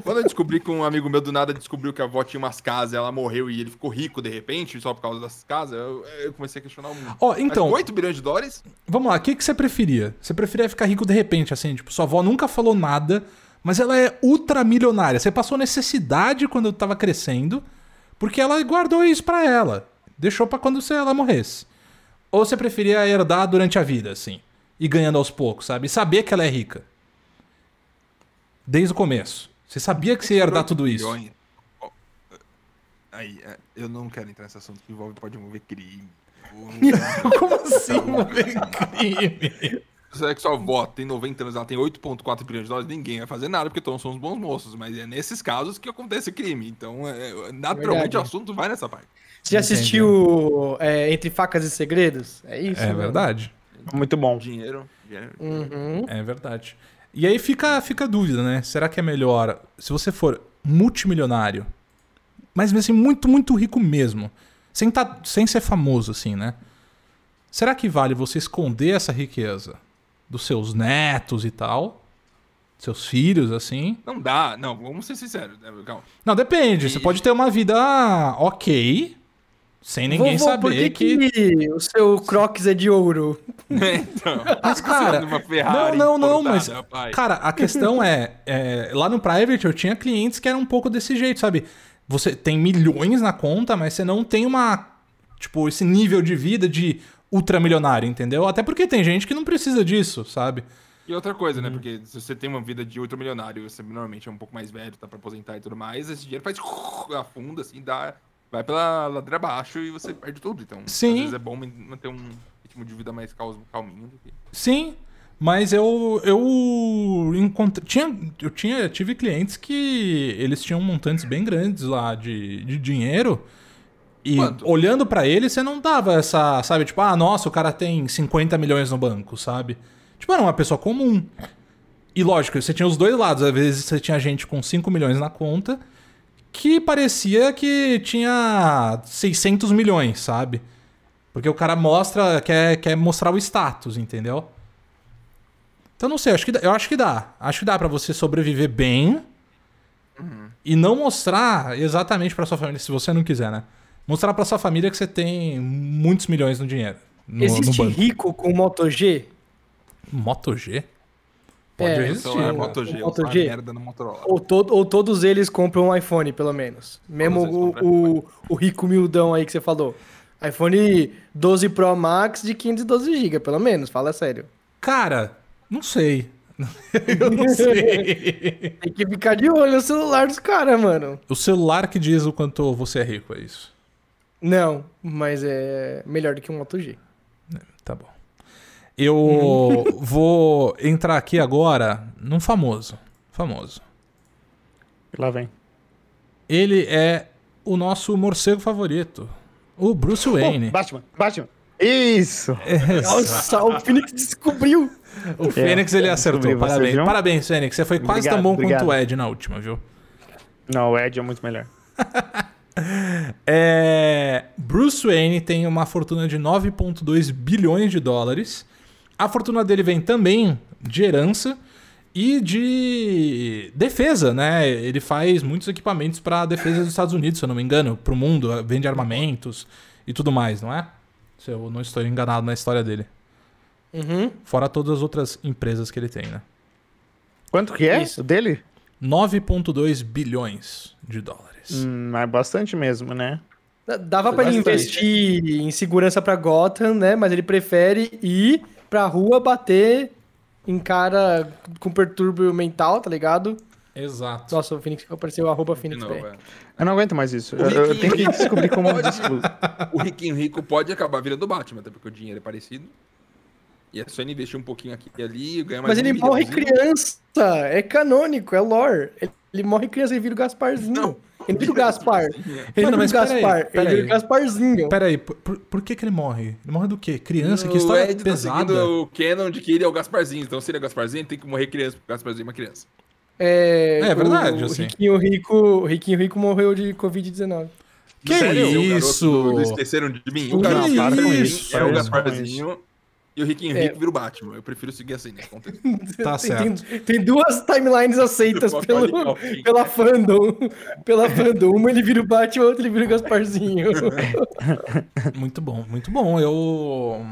Speaker 4: Quando eu descobri que um amigo meu do nada descobriu que a avó tinha umas casas, ela morreu e ele ficou rico de repente, só por causa das casas, eu, eu comecei a questionar o mundo.
Speaker 1: Ó, então,
Speaker 4: Mas 8 bilhões de dólares?
Speaker 1: vamos lá, o que, que você preferia? Você preferia ficar rico de repente, assim, tipo, sua avó nunca falou nada, mas ela é ultramilionária. Você passou necessidade quando tava crescendo, porque ela guardou isso pra ela. Deixou pra quando ela morresse. Ou você preferia herdar durante a vida, assim, e ganhando aos poucos, sabe? E saber que ela é rica. Desde o começo. Você sabia que você ia herdar
Speaker 4: 8
Speaker 1: tudo isso.
Speaker 4: Aí, é, eu não quero entrar nesse assunto que envolve, pode envolver crime.
Speaker 1: Como assim, mover crime?
Speaker 4: Se é que sua avó tem 90 anos, ela tem 8,4 bilhões de dólares, ninguém vai fazer nada, porque todos somos bons moços. Mas é nesses casos que acontece crime. Então, é, naturalmente,
Speaker 2: Verdade.
Speaker 4: o assunto vai nessa parte.
Speaker 2: Você já assistiu é, Entre Facas e Segredos? É isso?
Speaker 1: É
Speaker 2: mano?
Speaker 1: verdade.
Speaker 3: Muito bom.
Speaker 4: Dinheiro. dinheiro.
Speaker 2: Uhum.
Speaker 1: É verdade. E aí fica, fica a dúvida, né? Será que é melhor se você for multimilionário, mas mesmo assim, muito, muito rico mesmo, sem, tá, sem ser famoso, assim, né? Será que vale você esconder essa riqueza dos seus netos e tal? Seus filhos, assim?
Speaker 4: Não dá, não, vamos ser sinceros. né, Calma.
Speaker 1: Não, depende. Você
Speaker 4: E-
Speaker 1: pode ter uma vida ok, sem ninguém
Speaker 2: Vovô,
Speaker 1: saber
Speaker 2: por que,
Speaker 1: que...
Speaker 2: que o seu Crocs é de ouro?
Speaker 4: então,
Speaker 1: Mas, cara,
Speaker 4: uma Ferrari
Speaker 1: não, não, não, mas,
Speaker 4: pai.
Speaker 1: cara, a questão é, é, lá no Private eu tinha clientes que eram um pouco desse jeito, sabe? Você tem milhões na conta, mas você não tem uma, tipo, esse nível de vida de ultramilionário, entendeu? Até porque tem gente que não precisa disso, sabe?
Speaker 4: E outra coisa,
Speaker 1: Uhum.
Speaker 4: né? Porque se você tem uma vida de ultramilionário, você normalmente é um pouco mais velho, tá pra aposentar e tudo mais, esse dinheiro faz afunda, assim, dá, vai pela ladeira abaixo e você perde tudo. Então,
Speaker 1: Sim.
Speaker 4: às vezes é bom manter um ritmo de vida mais cal- calminho do que.
Speaker 1: Sim, mas eu eu encontrei, tinha, eu tinha, tive clientes que eles tinham montantes bem grandes lá de, de dinheiro e
Speaker 4: Quanto?
Speaker 1: olhando pra eles você não dava essa, sabe, tipo, ah, nossa, o cara tem 50 milhões no banco, sabe? Tipo, era uma pessoa comum. E lógico, você tinha os dois lados, às vezes você tinha gente com 5 milhões na conta que parecia que tinha 600 milhões, sabe? Porque o cara mostra, quer, quer mostrar o status, entendeu? Então não sei, acho que eu acho que dá. Acho que dá pra você sobreviver bem e não mostrar exatamente pra sua família, se você não quiser, né? Mostrar pra sua família que você tem muitos milhões no dinheiro. No, no
Speaker 2: Existe
Speaker 1: banco.
Speaker 2: rico com Moto G?
Speaker 1: Moto G? Pode
Speaker 2: É,
Speaker 1: existir.
Speaker 4: Então é
Speaker 1: né?
Speaker 4: Moto G,
Speaker 2: Moto G?
Speaker 4: merda no Motorola.
Speaker 2: Ou, to- ou todos eles compram um iPhone, pelo menos? Mesmo o, o, o rico miudão aí que você falou. iPhone 12 Pro Max de 512 GB, pelo menos, fala sério.
Speaker 1: Cara, não sei. eu não sei.
Speaker 2: Tem que ficar de olho no celular dos caras, mano.
Speaker 1: o celular que diz o quanto você é rico, é isso.
Speaker 2: Não, mas é melhor do que um Moto G.
Speaker 1: Tá bom. Eu vou entrar aqui agora num famoso. Famoso.
Speaker 3: Lá vem.
Speaker 1: Ele é o nosso morcego favorito. O Bruce Wayne.
Speaker 3: Oh, Batman, Batman. Isso!
Speaker 2: Nossa, o Phoenix descobriu.
Speaker 1: o Fênix ele acertou. Parabéns,
Speaker 3: viu?
Speaker 1: parabéns, Fênix. Você foi quase tão
Speaker 3: Obrigado,
Speaker 1: bom
Speaker 3: obrigado.
Speaker 1: quanto o Ed na última, viu?
Speaker 3: Não, o Ed é muito melhor.
Speaker 1: É, Bruce Wayne tem uma fortuna de 9,2 bilhões de dólares. A fortuna dele vem também de herança e de defesa, né? Ele faz muitos equipamentos para a defesa dos Estados Unidos, se eu não me engano, para o mundo, vende armamentos e tudo mais, não é? Se eu não estou enganado na história dele.
Speaker 2: Uhum.
Speaker 1: Fora todas as outras empresas que ele tem, né?
Speaker 3: Quanto que é
Speaker 2: Isso.
Speaker 3: o dele?
Speaker 1: 9,2 bilhões de dólares.
Speaker 3: Hum, é bastante mesmo, né?
Speaker 2: Dava pra ele investir em segurança pra Gotham, né? Mas ele prefere ir pra rua bater em cara com perturbio mental, tá ligado?
Speaker 1: Exato.
Speaker 2: Nossa, o Phoenix apareceu o arroba Phoenix
Speaker 4: Não, velho.
Speaker 3: Eu não aguento mais isso.
Speaker 4: O
Speaker 3: Eu, eu tenho que descobrir como
Speaker 4: pode-. O riquinho rico pode acabar virando o Batman, até porque o dinheiro é parecido. E é só ele investir um pouquinho aqui e ali e ganhar mais
Speaker 2: Mas ele morre criança. É canônico, é lore. Ele, ele morre criança e vira o Gasparzinho.
Speaker 4: Não.
Speaker 2: Ele vira o Gaspar. Ele
Speaker 1: Mano,
Speaker 2: vira o
Speaker 1: peraí,
Speaker 2: Gaspar. Ele
Speaker 1: peraí.
Speaker 2: vira o Gasparzinho.
Speaker 1: Pera aí, por, por- que, que ele morre? Ele morre do quê? Criança? Que
Speaker 4: O
Speaker 1: história
Speaker 4: Ed tá
Speaker 1: pesada.
Speaker 4: seguindo o canon de que ele é o Gasparzinho. Então, se ele é o Gasparzinho, ele tem que morrer criança, porque o Gasparzinho é uma criança.
Speaker 2: É,
Speaker 1: É verdade,
Speaker 2: o,
Speaker 1: assim.
Speaker 2: O riquinho rico, o riquinho rico morreu de Covid-19.
Speaker 1: Que
Speaker 4: Sério, o
Speaker 1: isso?
Speaker 4: do Esqueceram de mim. O
Speaker 1: Que
Speaker 4: Esqueceram de mim
Speaker 1: Isso,
Speaker 4: é o Gasparzinho. E o riquinho
Speaker 2: É.
Speaker 4: rico vira o Batman. Eu prefiro seguir assim nesse contexto.
Speaker 1: Tá
Speaker 2: tem,
Speaker 1: certo.
Speaker 2: Tem, tem duas timelines aceitas pelo, pela fandom. Pela fandom. Uma ele vira o Batman, outra ele vira o Gasparzinho.
Speaker 1: Muito bom, muito bom. Eu.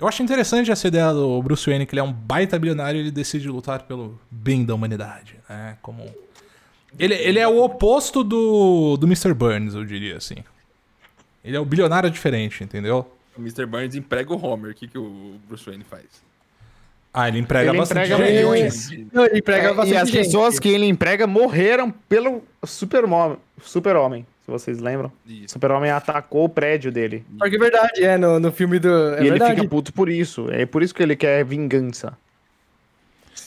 Speaker 1: Eu acho interessante essa ideia do Bruce Wayne, que ele é um baita bilionário e ele decide lutar pelo bem da humanidade, né? Como. Ele, ele é o oposto do, do Mr. Burns, eu diria assim. Ele é o bilionário diferente, entendeu?
Speaker 4: O Mr. Burns emprega o Homer. O que, que o Bruce Wayne faz?
Speaker 1: Ah, ele emprega
Speaker 3: Ele
Speaker 1: bastante
Speaker 3: emprega
Speaker 1: gente.
Speaker 3: milhões.
Speaker 2: Não, ele emprega
Speaker 3: É, e
Speaker 2: bastante
Speaker 3: as
Speaker 2: gente.
Speaker 3: pessoas que ele emprega morreram pelo super-homem, super-homem, se vocês lembram.
Speaker 4: Isso.
Speaker 3: Super-homem atacou o prédio dele.
Speaker 2: Porque é verdade, é, no, no filme do... É
Speaker 3: e ele
Speaker 2: verdade.
Speaker 3: fica puto por isso. É por isso que ele quer vingança.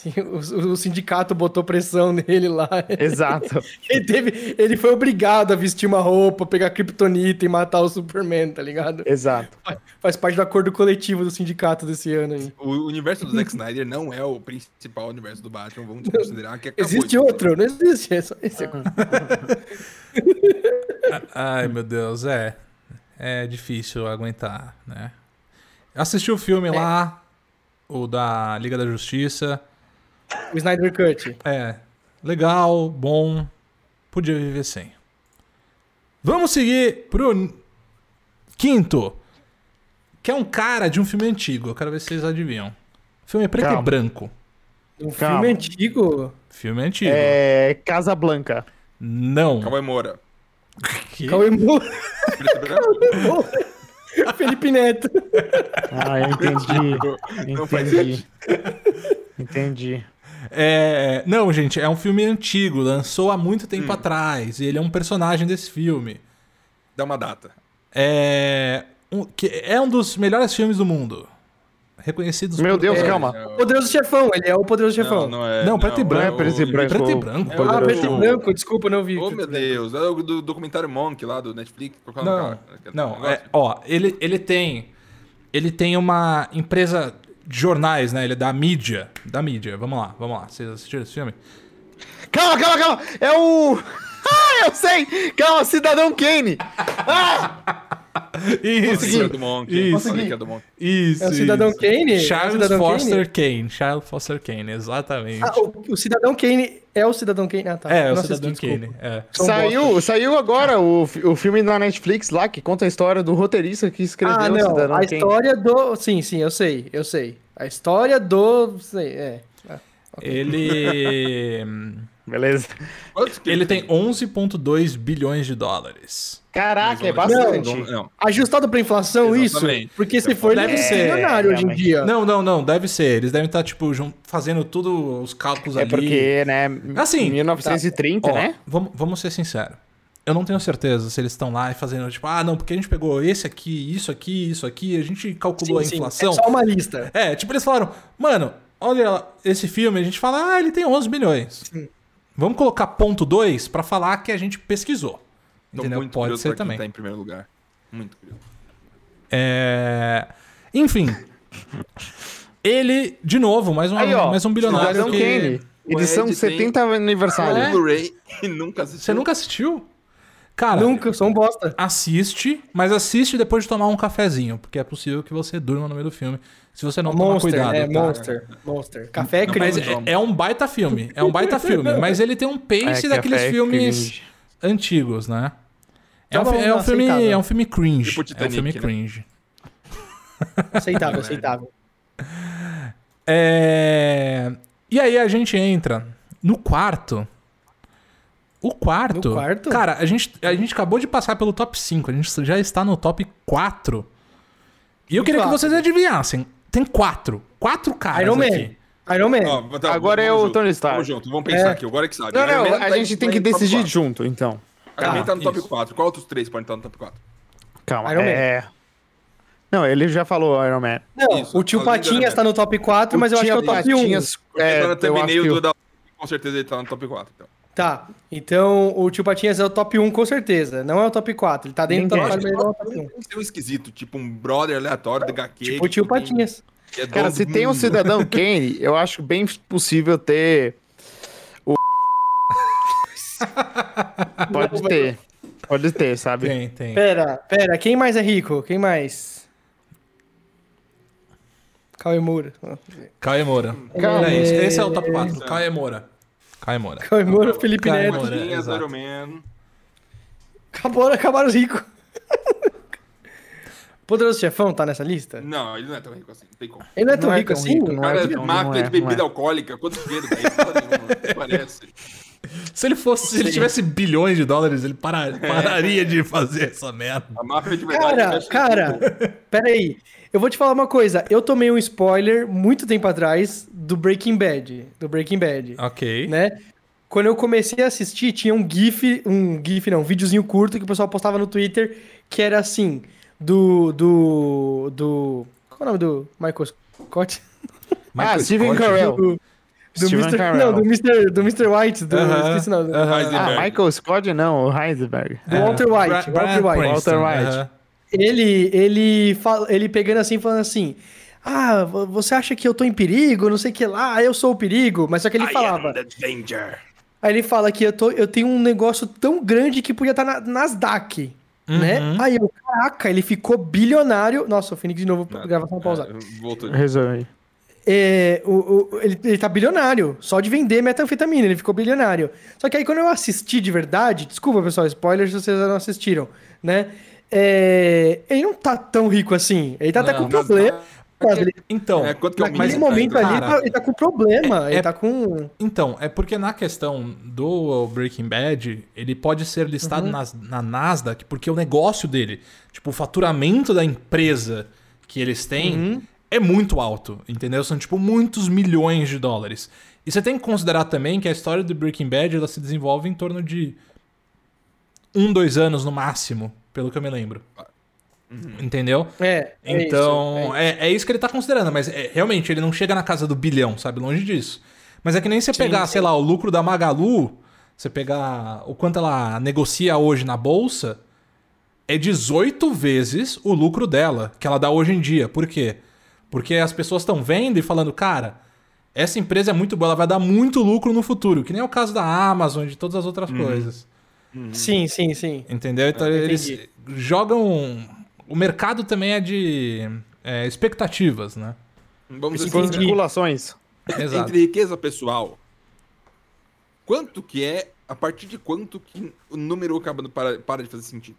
Speaker 2: Sim, o, o- sindicato botou pressão nele lá.
Speaker 3: Exato.
Speaker 2: Ele, teve, ele foi obrigado a vestir uma roupa, pegar kryptonita e matar o Superman, tá ligado?
Speaker 3: Exato.
Speaker 2: Faz parte do acordo coletivo do sindicato desse ano aí.
Speaker 4: O universo do Zack Snyder não é o principal universo do Batman. Vamos considerar que acabou
Speaker 2: Existe
Speaker 4: de-
Speaker 2: outro, não existe, é só esse.
Speaker 1: Ai, meu Deus, é. É difícil aguentar, né? Assisti o filme
Speaker 2: É.
Speaker 1: lá, o da Liga da Justiça.
Speaker 2: O Snyder Cut.
Speaker 1: É, legal, bom. Podia viver sem. Vamos seguir pro quinto. Que é um cara de um filme antigo. Eu quero ver se vocês adivinham. O filme é preto
Speaker 3: Calma.
Speaker 1: e branco.
Speaker 2: Um
Speaker 3: Calma.
Speaker 2: filme antigo.
Speaker 1: Filme antigo.
Speaker 3: É. Casa Blanca.
Speaker 1: Não.
Speaker 4: Cauê Moura.
Speaker 1: Que?
Speaker 2: Cauê Moura.
Speaker 4: E branco?
Speaker 2: Felipe Neto.
Speaker 3: Ah, eu entendi.
Speaker 4: Não faz
Speaker 3: Entendi. Entendi.
Speaker 1: É, não, gente, é um filme antigo, lançou há muito tempo
Speaker 4: Hum.
Speaker 1: atrás. E ele é um personagem desse filme.
Speaker 4: Dá uma data.
Speaker 1: É um, que é um dos melhores filmes do mundo. Reconhecidos
Speaker 3: Meu
Speaker 1: por-
Speaker 3: Deus,
Speaker 1: é,
Speaker 3: calma.
Speaker 4: É o-
Speaker 2: Poderoso Chefão, ele é o Poderoso Chefão.
Speaker 4: Não, não é.
Speaker 1: Não, preto e branco.
Speaker 3: Não é preto e branco.
Speaker 1: Preto e branco.
Speaker 4: É
Speaker 2: Ah, preto e branco, desculpa, não vi.
Speaker 4: Oh, meu Deus. É o do documentário Monk lá do Netflix. É
Speaker 1: Não, não, é, ó, ele, ele tem ele tem uma empresa de jornais, né? Ele é da mídia, da mídia. Vamos lá, vamos lá. Vocês assistiram esse filme?
Speaker 3: Calma, calma, calma. É o. Ah, eu sei! Calma, Cidadão Kane!
Speaker 1: Isso.
Speaker 4: Do Monk.
Speaker 1: Isso.
Speaker 4: Do Monk.
Speaker 1: Isso.
Speaker 2: É o Cidadão
Speaker 1: isso.
Speaker 2: Kane? É o
Speaker 1: Charles
Speaker 2: Cidadão
Speaker 1: Foster Kane. Charles Foster Kane, exatamente.
Speaker 2: Ah, o, o Cidadão Kane é o Cidadão Kane. Ah, tá.
Speaker 1: é, é o Cidadão
Speaker 2: assisti,
Speaker 1: Kane. É.
Speaker 3: Saiu, saiu agora o, o filme na Netflix lá que conta a história do roteirista que escreveu
Speaker 2: Ah,
Speaker 3: o
Speaker 2: não.
Speaker 3: Cidadão
Speaker 2: A
Speaker 3: Kane.
Speaker 2: história do. Sim, sim, eu sei, eu sei. A história do. Sei, é. Ah,
Speaker 1: Ele
Speaker 3: Beleza.
Speaker 1: Ele tem 11.2 bilhões de dólares.
Speaker 3: Caraca, é bastante.
Speaker 4: Não, não.
Speaker 2: Ajustado pra inflação,
Speaker 4: Exatamente.
Speaker 2: isso? Porque se for,
Speaker 1: Deve
Speaker 2: ele é
Speaker 1: ser,
Speaker 2: milionário hoje em
Speaker 3: realmente.
Speaker 2: dia.
Speaker 1: Não, não, não, deve ser. Eles devem estar tipo jun- fazendo tudo os cálculos
Speaker 3: É
Speaker 1: ali.
Speaker 3: porque, né?
Speaker 1: Assim,
Speaker 3: 1930,
Speaker 1: Ó,
Speaker 3: né?
Speaker 1: Vamos, vamos ser sinceros. Eu não tenho certeza se eles estão lá e fazendo, tipo, ah, não, porque a gente pegou esse aqui, isso aqui, isso aqui, a gente calculou a
Speaker 2: Sim, sim,
Speaker 1: inflação.
Speaker 2: É só uma lista.
Speaker 1: É, tipo, eles falaram, mano, olha esse filme, a gente fala, ah, ele tem 11 bilhões. Vamos colocar ponto 2 pra falar que a gente pesquisou.
Speaker 4: Tô
Speaker 1: Entendeu?
Speaker 4: muito
Speaker 1: Pode ser também.
Speaker 4: Tá em primeiro lugar. Muito curioso.
Speaker 1: É... Enfim. Ele, de novo, mais, uma,
Speaker 3: Aí, ó.
Speaker 1: mais um bilionário
Speaker 3: Cidadão
Speaker 1: que...
Speaker 3: Kane. Edição
Speaker 4: O Ed tem-
Speaker 3: 70 aniversário.
Speaker 1: É?
Speaker 4: Blu-ray e nunca assistiu.
Speaker 1: Você nunca assistiu? Cara,
Speaker 2: Nunca, eu sou um bosta.
Speaker 1: assiste, mas assiste depois de tomar um cafezinho, porque é possível que você durma no meio do filme, se você não tomar cuidado.
Speaker 2: é,
Speaker 1: tá?
Speaker 2: Monster. Monster. Café é
Speaker 4: Não,
Speaker 2: crime.
Speaker 1: é, é um baita filme, é um baita filme, mas ele tem um pace
Speaker 3: É,
Speaker 1: daqueles
Speaker 3: é
Speaker 1: filmes
Speaker 3: cringe.
Speaker 1: antigos, né? É,
Speaker 2: Tá
Speaker 1: um, fi-
Speaker 2: bom,
Speaker 1: é um filme,
Speaker 2: aceitável.
Speaker 1: é um filme cringe.
Speaker 4: Tipo
Speaker 1: é um
Speaker 4: Titanic,
Speaker 1: filme
Speaker 4: né?
Speaker 1: cringe.
Speaker 2: Aceitável, aceitável.
Speaker 1: É... E aí a gente entra no quarto. O quarto.
Speaker 2: No quarto?
Speaker 1: Cara, a gente, a gente acabou de passar pelo top 5. A gente já está no top 4. E eu queria que
Speaker 2: rápido.
Speaker 1: vocês adivinhassem. Tem quatro. Quatro caras
Speaker 2: Iron Man.
Speaker 1: aqui.
Speaker 2: Iron Man.
Speaker 4: Ó, tá,
Speaker 3: Agora é o
Speaker 4: junto,
Speaker 3: Tony Stark.
Speaker 4: Vamos junto, vamos pensar
Speaker 2: É.
Speaker 4: aqui. Agora que sabe.
Speaker 3: Não, não,
Speaker 4: Man
Speaker 3: a
Speaker 4: tá
Speaker 3: gente
Speaker 4: em-
Speaker 3: tem que decidir
Speaker 4: quatro.
Speaker 3: junto, então.
Speaker 4: Iron Man
Speaker 1: Tá,
Speaker 4: no top
Speaker 1: isso.
Speaker 4: 4. Qual outros três podem estar no top 4?
Speaker 3: Calma.
Speaker 2: Iron Man.
Speaker 3: é... Não, ele já falou Iron Man.
Speaker 2: Não,
Speaker 4: Isso,
Speaker 2: o tio Patinhas
Speaker 4: Man.
Speaker 2: tá no top 4, mas eu acho que é o top 1.
Speaker 3: Patinhas, é,
Speaker 4: tá no
Speaker 3: eu acho que o-
Speaker 4: da... Com certeza ele tá no top 4. Então.
Speaker 2: Tá, então o tio Patinhas é o top 1 com certeza. Não é o top 4. Ele tá dentro do top
Speaker 4: Eu acho
Speaker 2: 4,
Speaker 4: que
Speaker 2: mas ele não é
Speaker 4: top
Speaker 2: top 1.
Speaker 4: um tem que ser um esquisito, tipo um brother aleatório da HQ.
Speaker 2: Tipo o tio
Speaker 4: tem-
Speaker 2: Patinhas.
Speaker 4: é
Speaker 3: Cara, se tem um. Cidadão Kane, eu acho bem possível ter. O. Pode ter. Pode ter, sabe?
Speaker 1: Tem, tem.
Speaker 2: Pera, pera, quem mais é rico? Quem mais? Cauê Moura.
Speaker 1: Cauê Moura. É esse, esse é o top 4. Cauê Moura. Cauê Moura.
Speaker 2: Cauê Moura, Felipe
Speaker 1: Cauê
Speaker 2: Neto.
Speaker 1: Moura.
Speaker 4: Patinhas,
Speaker 1: exato.
Speaker 4: Iron Man.
Speaker 2: Acabou, acabaram os ricos. Poderoso Chefão tá nessa lista?
Speaker 4: Não, ele não é tão rico assim. Não tem como.
Speaker 2: Ele não é tão
Speaker 3: Não é
Speaker 2: rico
Speaker 3: tão
Speaker 2: assim?
Speaker 3: rico, não
Speaker 4: Cara,
Speaker 3: é,
Speaker 4: é
Speaker 3: não,
Speaker 4: máquina
Speaker 3: não
Speaker 4: de
Speaker 3: é, não
Speaker 4: bebida
Speaker 3: é.
Speaker 4: alcoólica. Quanto dinheiro tem? Parece.
Speaker 1: Se ele fosse, se ele tivesse bilhões de dólares, ele para- pararia de fazer essa merda.
Speaker 4: A máfia de verdade.
Speaker 2: Cara, cara,
Speaker 4: tudo.
Speaker 2: pera aí. Eu vou te falar uma coisa. Eu tomei um spoiler muito tempo atrás do Breaking Bad. Do Breaking Bad.
Speaker 1: Ok.
Speaker 2: né? Quando eu comecei a assistir, tinha um GIF, um GIF não, um videozinho curto que o pessoal postava no Twitter, que era assim, do. do. do. Qual é o nome do Michael Scott?
Speaker 3: Ah, Steven. Carell.
Speaker 2: Do, Do
Speaker 3: Steven
Speaker 2: Mr. Não, do Mr. Do Mr. White, do.
Speaker 1: Aham,
Speaker 2: Esqueci o nome.
Speaker 1: aham.
Speaker 3: Ah. Michael Scott não, o Heisenberg.
Speaker 2: Do Walter White.
Speaker 1: Bra-
Speaker 2: Walter
Speaker 1: Bryan
Speaker 2: White.
Speaker 3: Walter White.
Speaker 2: Ele, ele, fala, ele pegando assim, falando assim. Ah, vo- você acha que eu tô em perigo? Não sei o que lá, eu sou o perigo. Mas só que ele falava.
Speaker 4: danger.
Speaker 2: Aí ele fala que eu, tô, eu tenho um negócio tão grande que podia estar na Nasdaq. Né?
Speaker 1: Uhum.
Speaker 2: Aí eu, caraca, ele ficou bilionário. Nossa, o Phoenix de novo, gravação pausada.
Speaker 4: Voltou.
Speaker 3: Resolve.
Speaker 2: É, o, o- ele, ele tá bilionário, só de vender metanfetamina, ele ficou bilionário. Só que aí quando eu assisti de verdade, desculpa pessoal, spoilers se vocês não assistiram, né? É, ele não tá tão rico assim, ele tá, tá
Speaker 1: Não,
Speaker 2: com problema. Ele,
Speaker 1: Então,
Speaker 4: É, quanto que é o
Speaker 2: naquele momento ali, ele tá, ele tá com problema,
Speaker 1: é-
Speaker 2: ele tá com...
Speaker 1: Então, é porque na questão do Breaking Bad, ele pode ser listado
Speaker 2: Uhum.
Speaker 1: nas- na Nasdaq, porque o negócio dele, tipo, o faturamento da empresa que eles têm
Speaker 2: Uhum.
Speaker 1: é muito alto, entendeu? São, tipo, muitos milhões de dólares. E você tem que considerar também que a história do Breaking Bad, ela se desenvolve em torno de um, dois anos no máximo, pelo que eu me lembro. Entendeu?
Speaker 2: É, é
Speaker 1: Então,
Speaker 2: isso, é
Speaker 1: é, é isso que ele tá considerando, mas é, realmente ele não chega na casa do bilhão, sabe? Longe disso. Mas é que nem você pegar, sei lá, o lucro da Magalu, você pegar o quanto ela negocia hoje na bolsa, é 18 vezes o lucro dela, que ela dá hoje em dia. Por quê? Porque as pessoas estão vendo e falando, cara, essa empresa é muito boa, ela vai dar muito lucro no futuro, que nem é o caso da Amazon e de todas as outras coisas.
Speaker 2: Sim, sim, sim.
Speaker 1: Entendeu? Então eles
Speaker 2: entendi.
Speaker 1: jogam. O mercado também é de é, expectativas, né?
Speaker 4: Vamos dizer assim,
Speaker 3: especulações.
Speaker 1: Exato.
Speaker 4: entre riqueza pessoal, quanto que é, a partir de quanto que o número acaba para, para de fazer sentido?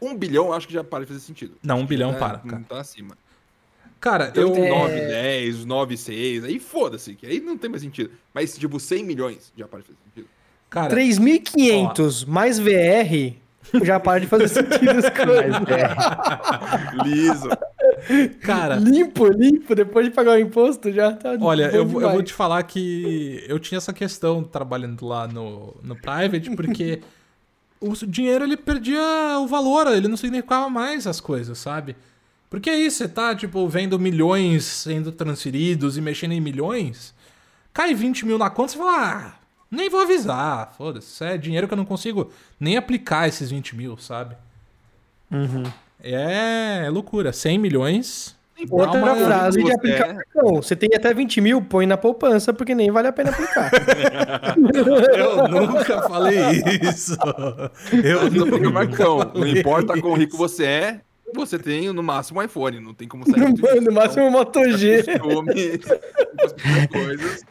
Speaker 4: Um bilhão eu acho que já para de fazer sentido.
Speaker 1: Não, um bilhão
Speaker 4: É,
Speaker 1: para,
Speaker 4: não
Speaker 1: cara.
Speaker 4: Tá acima.
Speaker 1: Cara,
Speaker 4: Então,
Speaker 1: eu.
Speaker 4: entre 9, 10, 9, 6, aí foda-se, que aí não tem mais sentido. Mas, tipo, 100 milhões já para de fazer sentido.
Speaker 1: Cara,
Speaker 2: 3.500 mais VR já para de fazer sentido as coisas.
Speaker 3: É.
Speaker 4: Liso.
Speaker 1: cara,
Speaker 2: Limpo, limpo, depois de pagar o imposto já tá.
Speaker 1: olha, eu, vou- eu vou te falar que eu tinha essa questão trabalhando lá no, no private, porque o dinheiro ele perdia o valor, ele não significava mais as coisas, sabe? Porque isso, você tá, tipo, vendo milhões sendo transferidos e mexendo em milhões, cai 20 mil na conta, você fala, ah, nem vou avisar, foda-se, isso é dinheiro que eu não consigo nem aplicar esses 20 mil, sabe? É, é loucura, 100 milhões...
Speaker 2: Outra
Speaker 1: uma-
Speaker 2: frase de
Speaker 4: você
Speaker 2: aplicar
Speaker 4: é.
Speaker 2: cartão. Você tem até 20 mil, põe na poupança, porque nem vale a pena aplicar.
Speaker 1: Eu nunca falei isso. Eu nunca
Speaker 4: Marcão. Não importa quão rico você é, você tem no máximo um iPhone. Não tem como sair disso.
Speaker 2: no máximo um Moto G.
Speaker 4: Costume, coisas.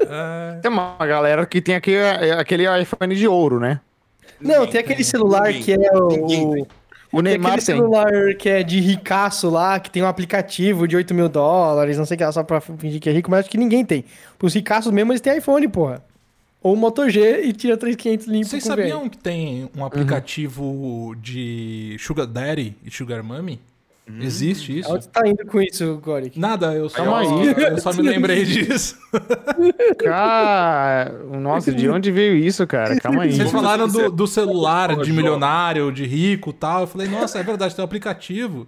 Speaker 1: É,
Speaker 3: Tem uma galera que tem aquele, aquele iPhone de ouro, né?
Speaker 2: Não, tem aquele celular
Speaker 4: Ninguém.
Speaker 2: que é
Speaker 4: Ninguém
Speaker 2: o.
Speaker 4: tem.
Speaker 3: O
Speaker 2: Tem
Speaker 3: Neymar
Speaker 2: aquele
Speaker 3: tem.
Speaker 2: celular que é de ricaço lá, que tem um aplicativo de 8 mil dólares, não sei o que lá, só pra fingir que é rico, mas acho que ninguém tem. Os ricaços mesmo, eles têm iPhone, porra. Ou Moto G e tira 3,500 limpo
Speaker 1: Vocês
Speaker 2: com
Speaker 1: sabiam que tem um aplicativo de Sugar Daddy e Sugar Mommy? Existe isso?
Speaker 2: Onde você tá indo com isso, Goric?
Speaker 1: Nada, eu só,
Speaker 3: Calma aí.
Speaker 1: eu só me lembrei disso.
Speaker 3: Cara, nossa, de onde veio isso, cara? Calma aí.
Speaker 1: Vocês falaram do, do celular de milionário, de rico e tal. Eu falei, nossa, é verdade, tem um aplicativo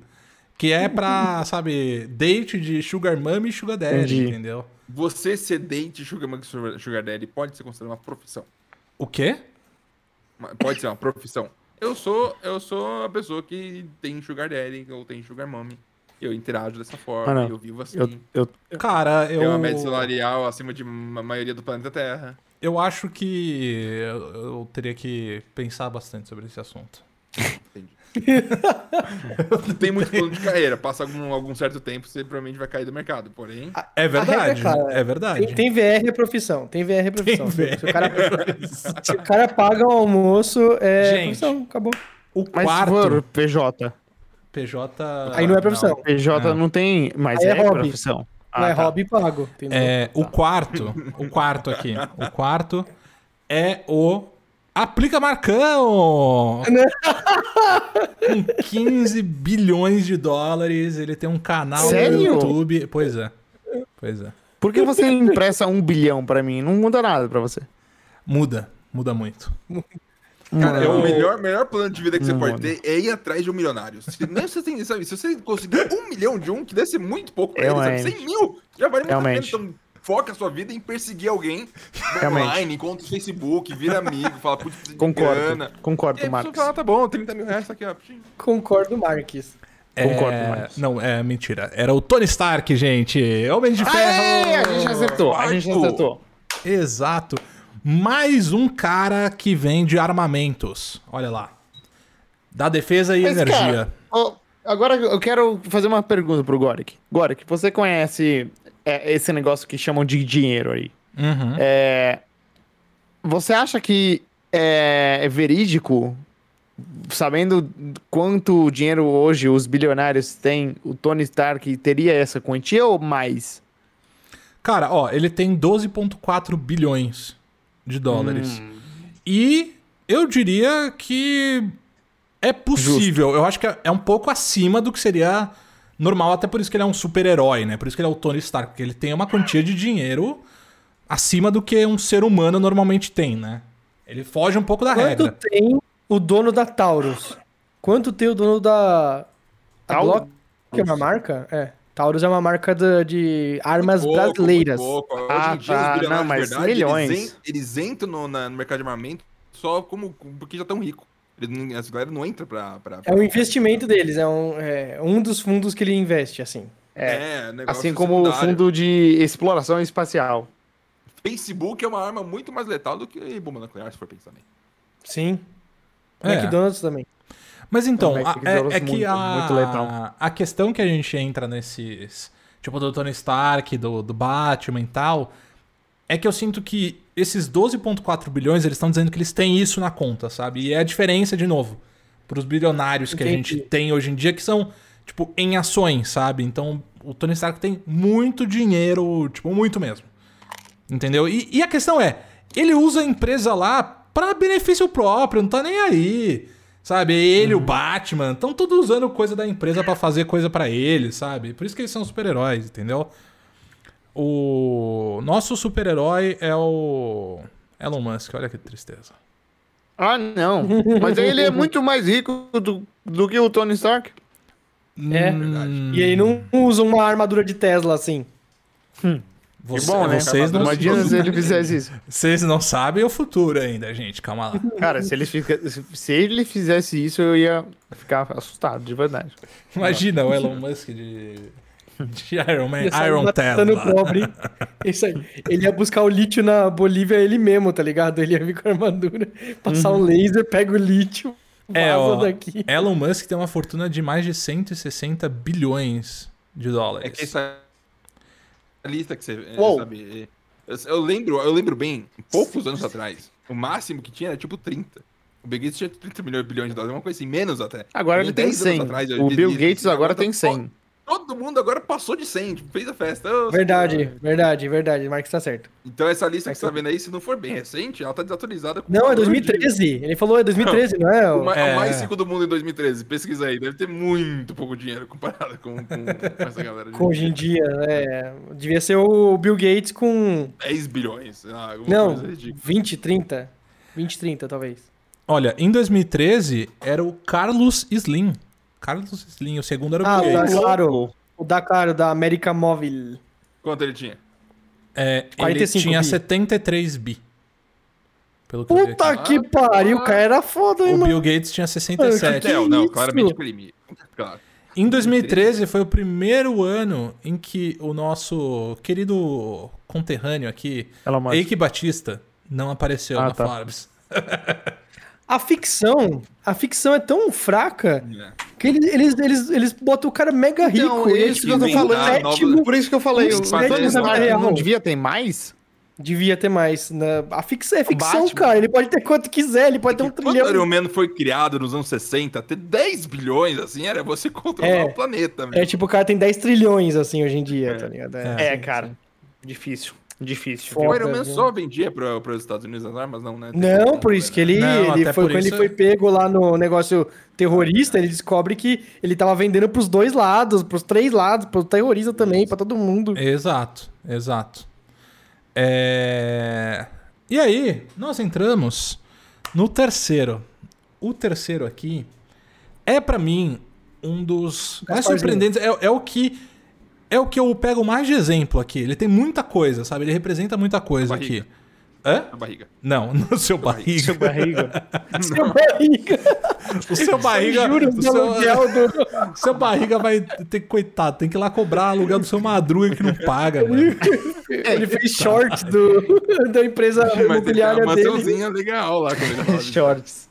Speaker 1: que é pra, sabe, date de Sugar Mommy e Sugar Daddy,
Speaker 3: Entendi.
Speaker 1: entendeu?
Speaker 4: Você ser date Sugar Monkey Sugar- Sugar Daddy pode ser considerado uma profissão.
Speaker 1: O quê?
Speaker 4: Pode ser uma profissão. Eu sou, eu sou a pessoa que tem Sugar Daddy ou tem Sugar Mommy. Eu interajo dessa forma,
Speaker 3: Ah,
Speaker 4: eu vivo assim.
Speaker 3: Eu, eu,
Speaker 1: Cara, eu...
Speaker 4: Tenho uma média salarial acima de ma- maioria do planeta Terra.
Speaker 1: Eu acho que eu, eu teria que pensar bastante sobre esse assunto.
Speaker 4: Não tem muito plano de carreira. Passa algum, algum certo tempo, você provavelmente vai cair do mercado. Porém,
Speaker 1: É verdade,
Speaker 2: é
Speaker 1: é verdade.
Speaker 2: Tem, tem VR é profissão, tem VR é profissão.
Speaker 1: VR.
Speaker 2: Se, o cara, se o cara paga o almoço, é
Speaker 1: Gente.
Speaker 2: profissão, acabou.
Speaker 1: O
Speaker 3: mas
Speaker 1: quarto
Speaker 3: PJ.
Speaker 1: PJ.
Speaker 2: Aí não é profissão.
Speaker 3: PJ
Speaker 1: É.
Speaker 3: não tem, mas
Speaker 2: Aí é
Speaker 3: é,
Speaker 2: hobby.
Speaker 3: profissão.
Speaker 2: Não
Speaker 3: Ah,
Speaker 2: é
Speaker 3: tá.
Speaker 2: hobby pago. Entendeu?
Speaker 1: É, o quarto, o quarto aqui, o quarto é o Aplica Marcão! Com 15 bilhões de dólares, ele tem um canal
Speaker 3: Sério?
Speaker 1: no YouTube. Pois é. Pois é.
Speaker 3: Por que você empresta um bilhão pra mim? Não muda nada pra você.
Speaker 1: Muda, muda muito.
Speaker 4: cara,
Speaker 1: eu-
Speaker 4: o melhor, melhor plano de vida que você
Speaker 3: Não,
Speaker 4: pode
Speaker 3: mano.
Speaker 4: ter é ir atrás de um milionário. Se, nem você tem, sabe, se você conseguir um milhão de um, que deve ser muito pouco pra
Speaker 3: Realmente.
Speaker 4: ele, sabe? 100 mil, já vale muito a pena. Então, foca a sua vida em perseguir alguém
Speaker 3: Realmente.
Speaker 4: online, encontra o Facebook, vira amigo, fala, putz, de
Speaker 3: Concordo.
Speaker 4: grana.
Speaker 3: Concordo,
Speaker 4: E aí
Speaker 3: Marcos.
Speaker 4: fala, tá bom, 30 mil reais tá aqui, ó.
Speaker 2: Concordo, Marques.
Speaker 3: Concordo,
Speaker 1: É,
Speaker 3: Marcos.
Speaker 1: Não, é mentira. Era o Tony Stark, gente. Homem de Ferro.
Speaker 3: Aê, a gente acertou, a gente acertou.
Speaker 1: Exato. Mais um cara que vende armamentos. Olha lá. Da defesa e
Speaker 3: Mas,
Speaker 1: energia.
Speaker 3: cara, ó, agora eu quero fazer uma pergunta pro Gorik. Gorik, você conhece é, esse negócio que chamam de dinheiro aí?
Speaker 1: Uhum.
Speaker 3: É, você acha que é, é verídico, sabendo quanto dinheiro hoje os bilionários têm, o Tony Stark teria essa quantia ou mais?
Speaker 1: Cara, ó, ele tem 12,4 bilhões de dólares.
Speaker 3: Hum.
Speaker 1: E eu diria que é possível. Eu acho que é- é um pouco acima do que seria normal, até por isso que ele é um super-herói, né? Por isso que ele é o Tony Stark, porque ele tem uma quantia de dinheiro acima do que um ser humano normalmente tem, né? Ele foge um pouco da
Speaker 2: Quanto
Speaker 1: regra.
Speaker 2: tem o dono da Taurus? Quanto tem o dono da. A
Speaker 3: Taurus?
Speaker 2: Glock, que é uma marca? É. Taurus é uma marca da- de armas
Speaker 4: Pouco,
Speaker 2: brasileiras.
Speaker 4: muito pouco. Hoje
Speaker 3: Ah, tá. Não,
Speaker 4: de
Speaker 3: mas
Speaker 4: verdade,
Speaker 3: milhões.
Speaker 4: Eles, en- eles entram no, na- no mercado de armamento só como porque já estão ricos. As galera não entra pra. pra,
Speaker 2: É um investimento deles, é um, é um dos fundos que ele investe, assim.
Speaker 4: É, negócio
Speaker 3: Assim como o fundo de exploração espacial.
Speaker 4: Facebook é uma arma muito mais letal do que bomba nuclear, se for pensar bem.
Speaker 2: Sim.
Speaker 1: É.
Speaker 2: McDonald's também.
Speaker 1: Mas então, a-
Speaker 3: usar
Speaker 1: é, é que
Speaker 3: muito,
Speaker 1: a,
Speaker 3: muito letal.
Speaker 1: a questão que a gente entra nesses. Tipo, do Tony Stark, do, do Batman e tal. É que eu sinto que esses 12,4 bilhões, eles estão dizendo que eles têm isso na conta, sabe? E é a diferença, de novo, pros bilionários que a
Speaker 2: Entendi.
Speaker 1: gente tem hoje em dia, que são, tipo, em ações, sabe? Então, o Tony Stark tem muito dinheiro, tipo, muito mesmo. Entendeu? E, e a questão é, ele usa a empresa lá pra benefício próprio, não tá nem aí. Sabe? Ele, o Batman, estão todos usando coisa da empresa pra fazer coisa pra ele, sabe? Por isso que eles são super-heróis, entendeu? O nosso super-herói é o Elon Musk, olha que tristeza.
Speaker 3: Ah, não. Mas ele é muito mais rico do, do que o Tony Stark.
Speaker 2: É.
Speaker 1: Hum,
Speaker 2: E aí não usa uma armadura de Tesla assim.
Speaker 1: você-
Speaker 3: que bom, né?
Speaker 1: vocês, não,
Speaker 3: Imagina se ele fizesse isso.
Speaker 1: vocês não sabem o futuro ainda, gente. Calma lá.
Speaker 3: Cara, se ele, fica- se ele fizesse isso, eu ia ficar assustado, de verdade.
Speaker 1: Imagina o Elon Musk de, de Iron Man, Iron Tesla.
Speaker 2: pobre. Isso aí. Ele ia buscar o lítio na Bolívia ele mesmo, tá ligado? Ele ia vir com a armadura, passar um laser, pega o lítio, vaza
Speaker 1: É, ó,
Speaker 2: daqui.
Speaker 1: Elon Musk tem uma fortuna de mais de 160 bilhões de dólares.
Speaker 4: É que essa lista que você é,
Speaker 3: Uou.
Speaker 4: sabe. é, Eu, lembro, eu lembro bem, poucos anos atrás, o máximo que tinha era tipo 30. O Bill Gates tinha 30 milhões de bilhões de dólares, uma coisa assim, menos até.
Speaker 3: Agora ele tem
Speaker 4: 10 anos
Speaker 3: 100.
Speaker 4: atrás,
Speaker 3: o Bill
Speaker 4: disse,
Speaker 3: Gates agora tem
Speaker 4: to-
Speaker 3: 100.
Speaker 4: Todo mundo agora passou de 100, tipo, fez a festa. Ô,
Speaker 2: Verdade, verdade, verdade. O Marcos tá certo.
Speaker 4: Então essa lista que você tá vendo aí, se não for bem recente, ela tá desatualizada. com
Speaker 2: Não, é
Speaker 4: valor de-
Speaker 2: 2013. Ele falou é 2013, não é?
Speaker 4: O, ma-
Speaker 1: É.
Speaker 4: o mais rico do mundo em 2013, pesquisa aí, deve ter muito pouco dinheiro comparado com, com- com essa galera. de
Speaker 2: Com hoje em dia, é. Devia ser o Bill Gates com.
Speaker 4: 10 bilhões, alguma
Speaker 2: Não,
Speaker 4: coisa ridícula.
Speaker 2: 20, 30. 20, 30, talvez.
Speaker 1: Olha, em 2013 era o Carlos Slim. Carlos Slim, o segundo era o
Speaker 2: Ah,
Speaker 1: Bill
Speaker 2: o da. Claro. O da Claro, da América Móvel.
Speaker 4: Quanto ele tinha?
Speaker 1: É, ele
Speaker 2: 45
Speaker 1: tinha
Speaker 2: bi.
Speaker 1: 73 bi. Pelo que eu vi
Speaker 2: Puta
Speaker 1: aqui.
Speaker 2: que pariu, o cara era foda, hein,
Speaker 1: O
Speaker 2: mano.
Speaker 1: Bill Gates tinha 67.
Speaker 2: Que
Speaker 4: Não, não,
Speaker 2: isso?
Speaker 4: claramente primi. Claro.
Speaker 1: Em 2013 foi o primeiro ano em que o nosso querido conterrâneo aqui,
Speaker 3: Elon Musk.
Speaker 1: Eike Batista, não apareceu
Speaker 3: Ah,
Speaker 1: na
Speaker 3: tá.
Speaker 1: Forbes.
Speaker 2: A ficção, a ficção é tão fraca
Speaker 4: É.
Speaker 2: que eles, eles, eles, eles botam o cara mega rico.
Speaker 3: Então, é isso que eu tô falando.
Speaker 2: sétimo,
Speaker 3: Por isso que eu falei, o
Speaker 2: vida
Speaker 3: Stark
Speaker 2: real.
Speaker 3: não devia ter mais?
Speaker 2: Devia ter mais. né? A ficção é ficção,
Speaker 3: Batman.
Speaker 2: cara. Ele pode ter quanto quiser, ele pode ter um
Speaker 4: Quando o
Speaker 2: trilhão.
Speaker 4: Iron Man foi criado nos anos 60, ter 10 bilhões, assim, era você controlar
Speaker 2: É.
Speaker 4: o planeta.
Speaker 2: É
Speaker 4: mesmo.
Speaker 2: tipo, o cara tem 10 trilhões, assim, hoje em dia, tá ligado?
Speaker 1: É.
Speaker 3: É, cara. Difícil. Difícil.
Speaker 2: Foda.
Speaker 4: o Iron Man
Speaker 2: viu?
Speaker 4: só vendia para os Estados Unidos as armas, não, né?
Speaker 2: Não, por isso que ele,
Speaker 1: Não,
Speaker 2: ele foi quando
Speaker 1: isso-
Speaker 2: ele foi pego lá no negócio terrorista, ele descobre que ele tava vendendo pros dois lados, pros três lados, pro terrorista também, pra todo mundo.
Speaker 1: Exato, exato. É... E aí, nós entramos no terceiro. O terceiro aqui é pra mim um dos mais surpreendentes. É, é o que é o que eu pego mais de exemplo aqui. Ele tem muita coisa, sabe? Ele representa muita coisa aqui. Hã?
Speaker 4: A barriga.
Speaker 1: Não, no seu barriga.
Speaker 3: Seu barriga.
Speaker 2: Seu barriga.
Speaker 1: O seu barriga.
Speaker 2: Juros
Speaker 1: O seu,
Speaker 2: do...
Speaker 1: seu barriga vai ter que, coitado, tem que ir lá cobrar aluguel do seu madruga que não paga, mano.
Speaker 2: Ele fez shorts do, da empresa
Speaker 4: Mas tem uma
Speaker 2: imobiliária dele.
Speaker 4: mansãozinha legal lá. quando ele.
Speaker 3: Shorts.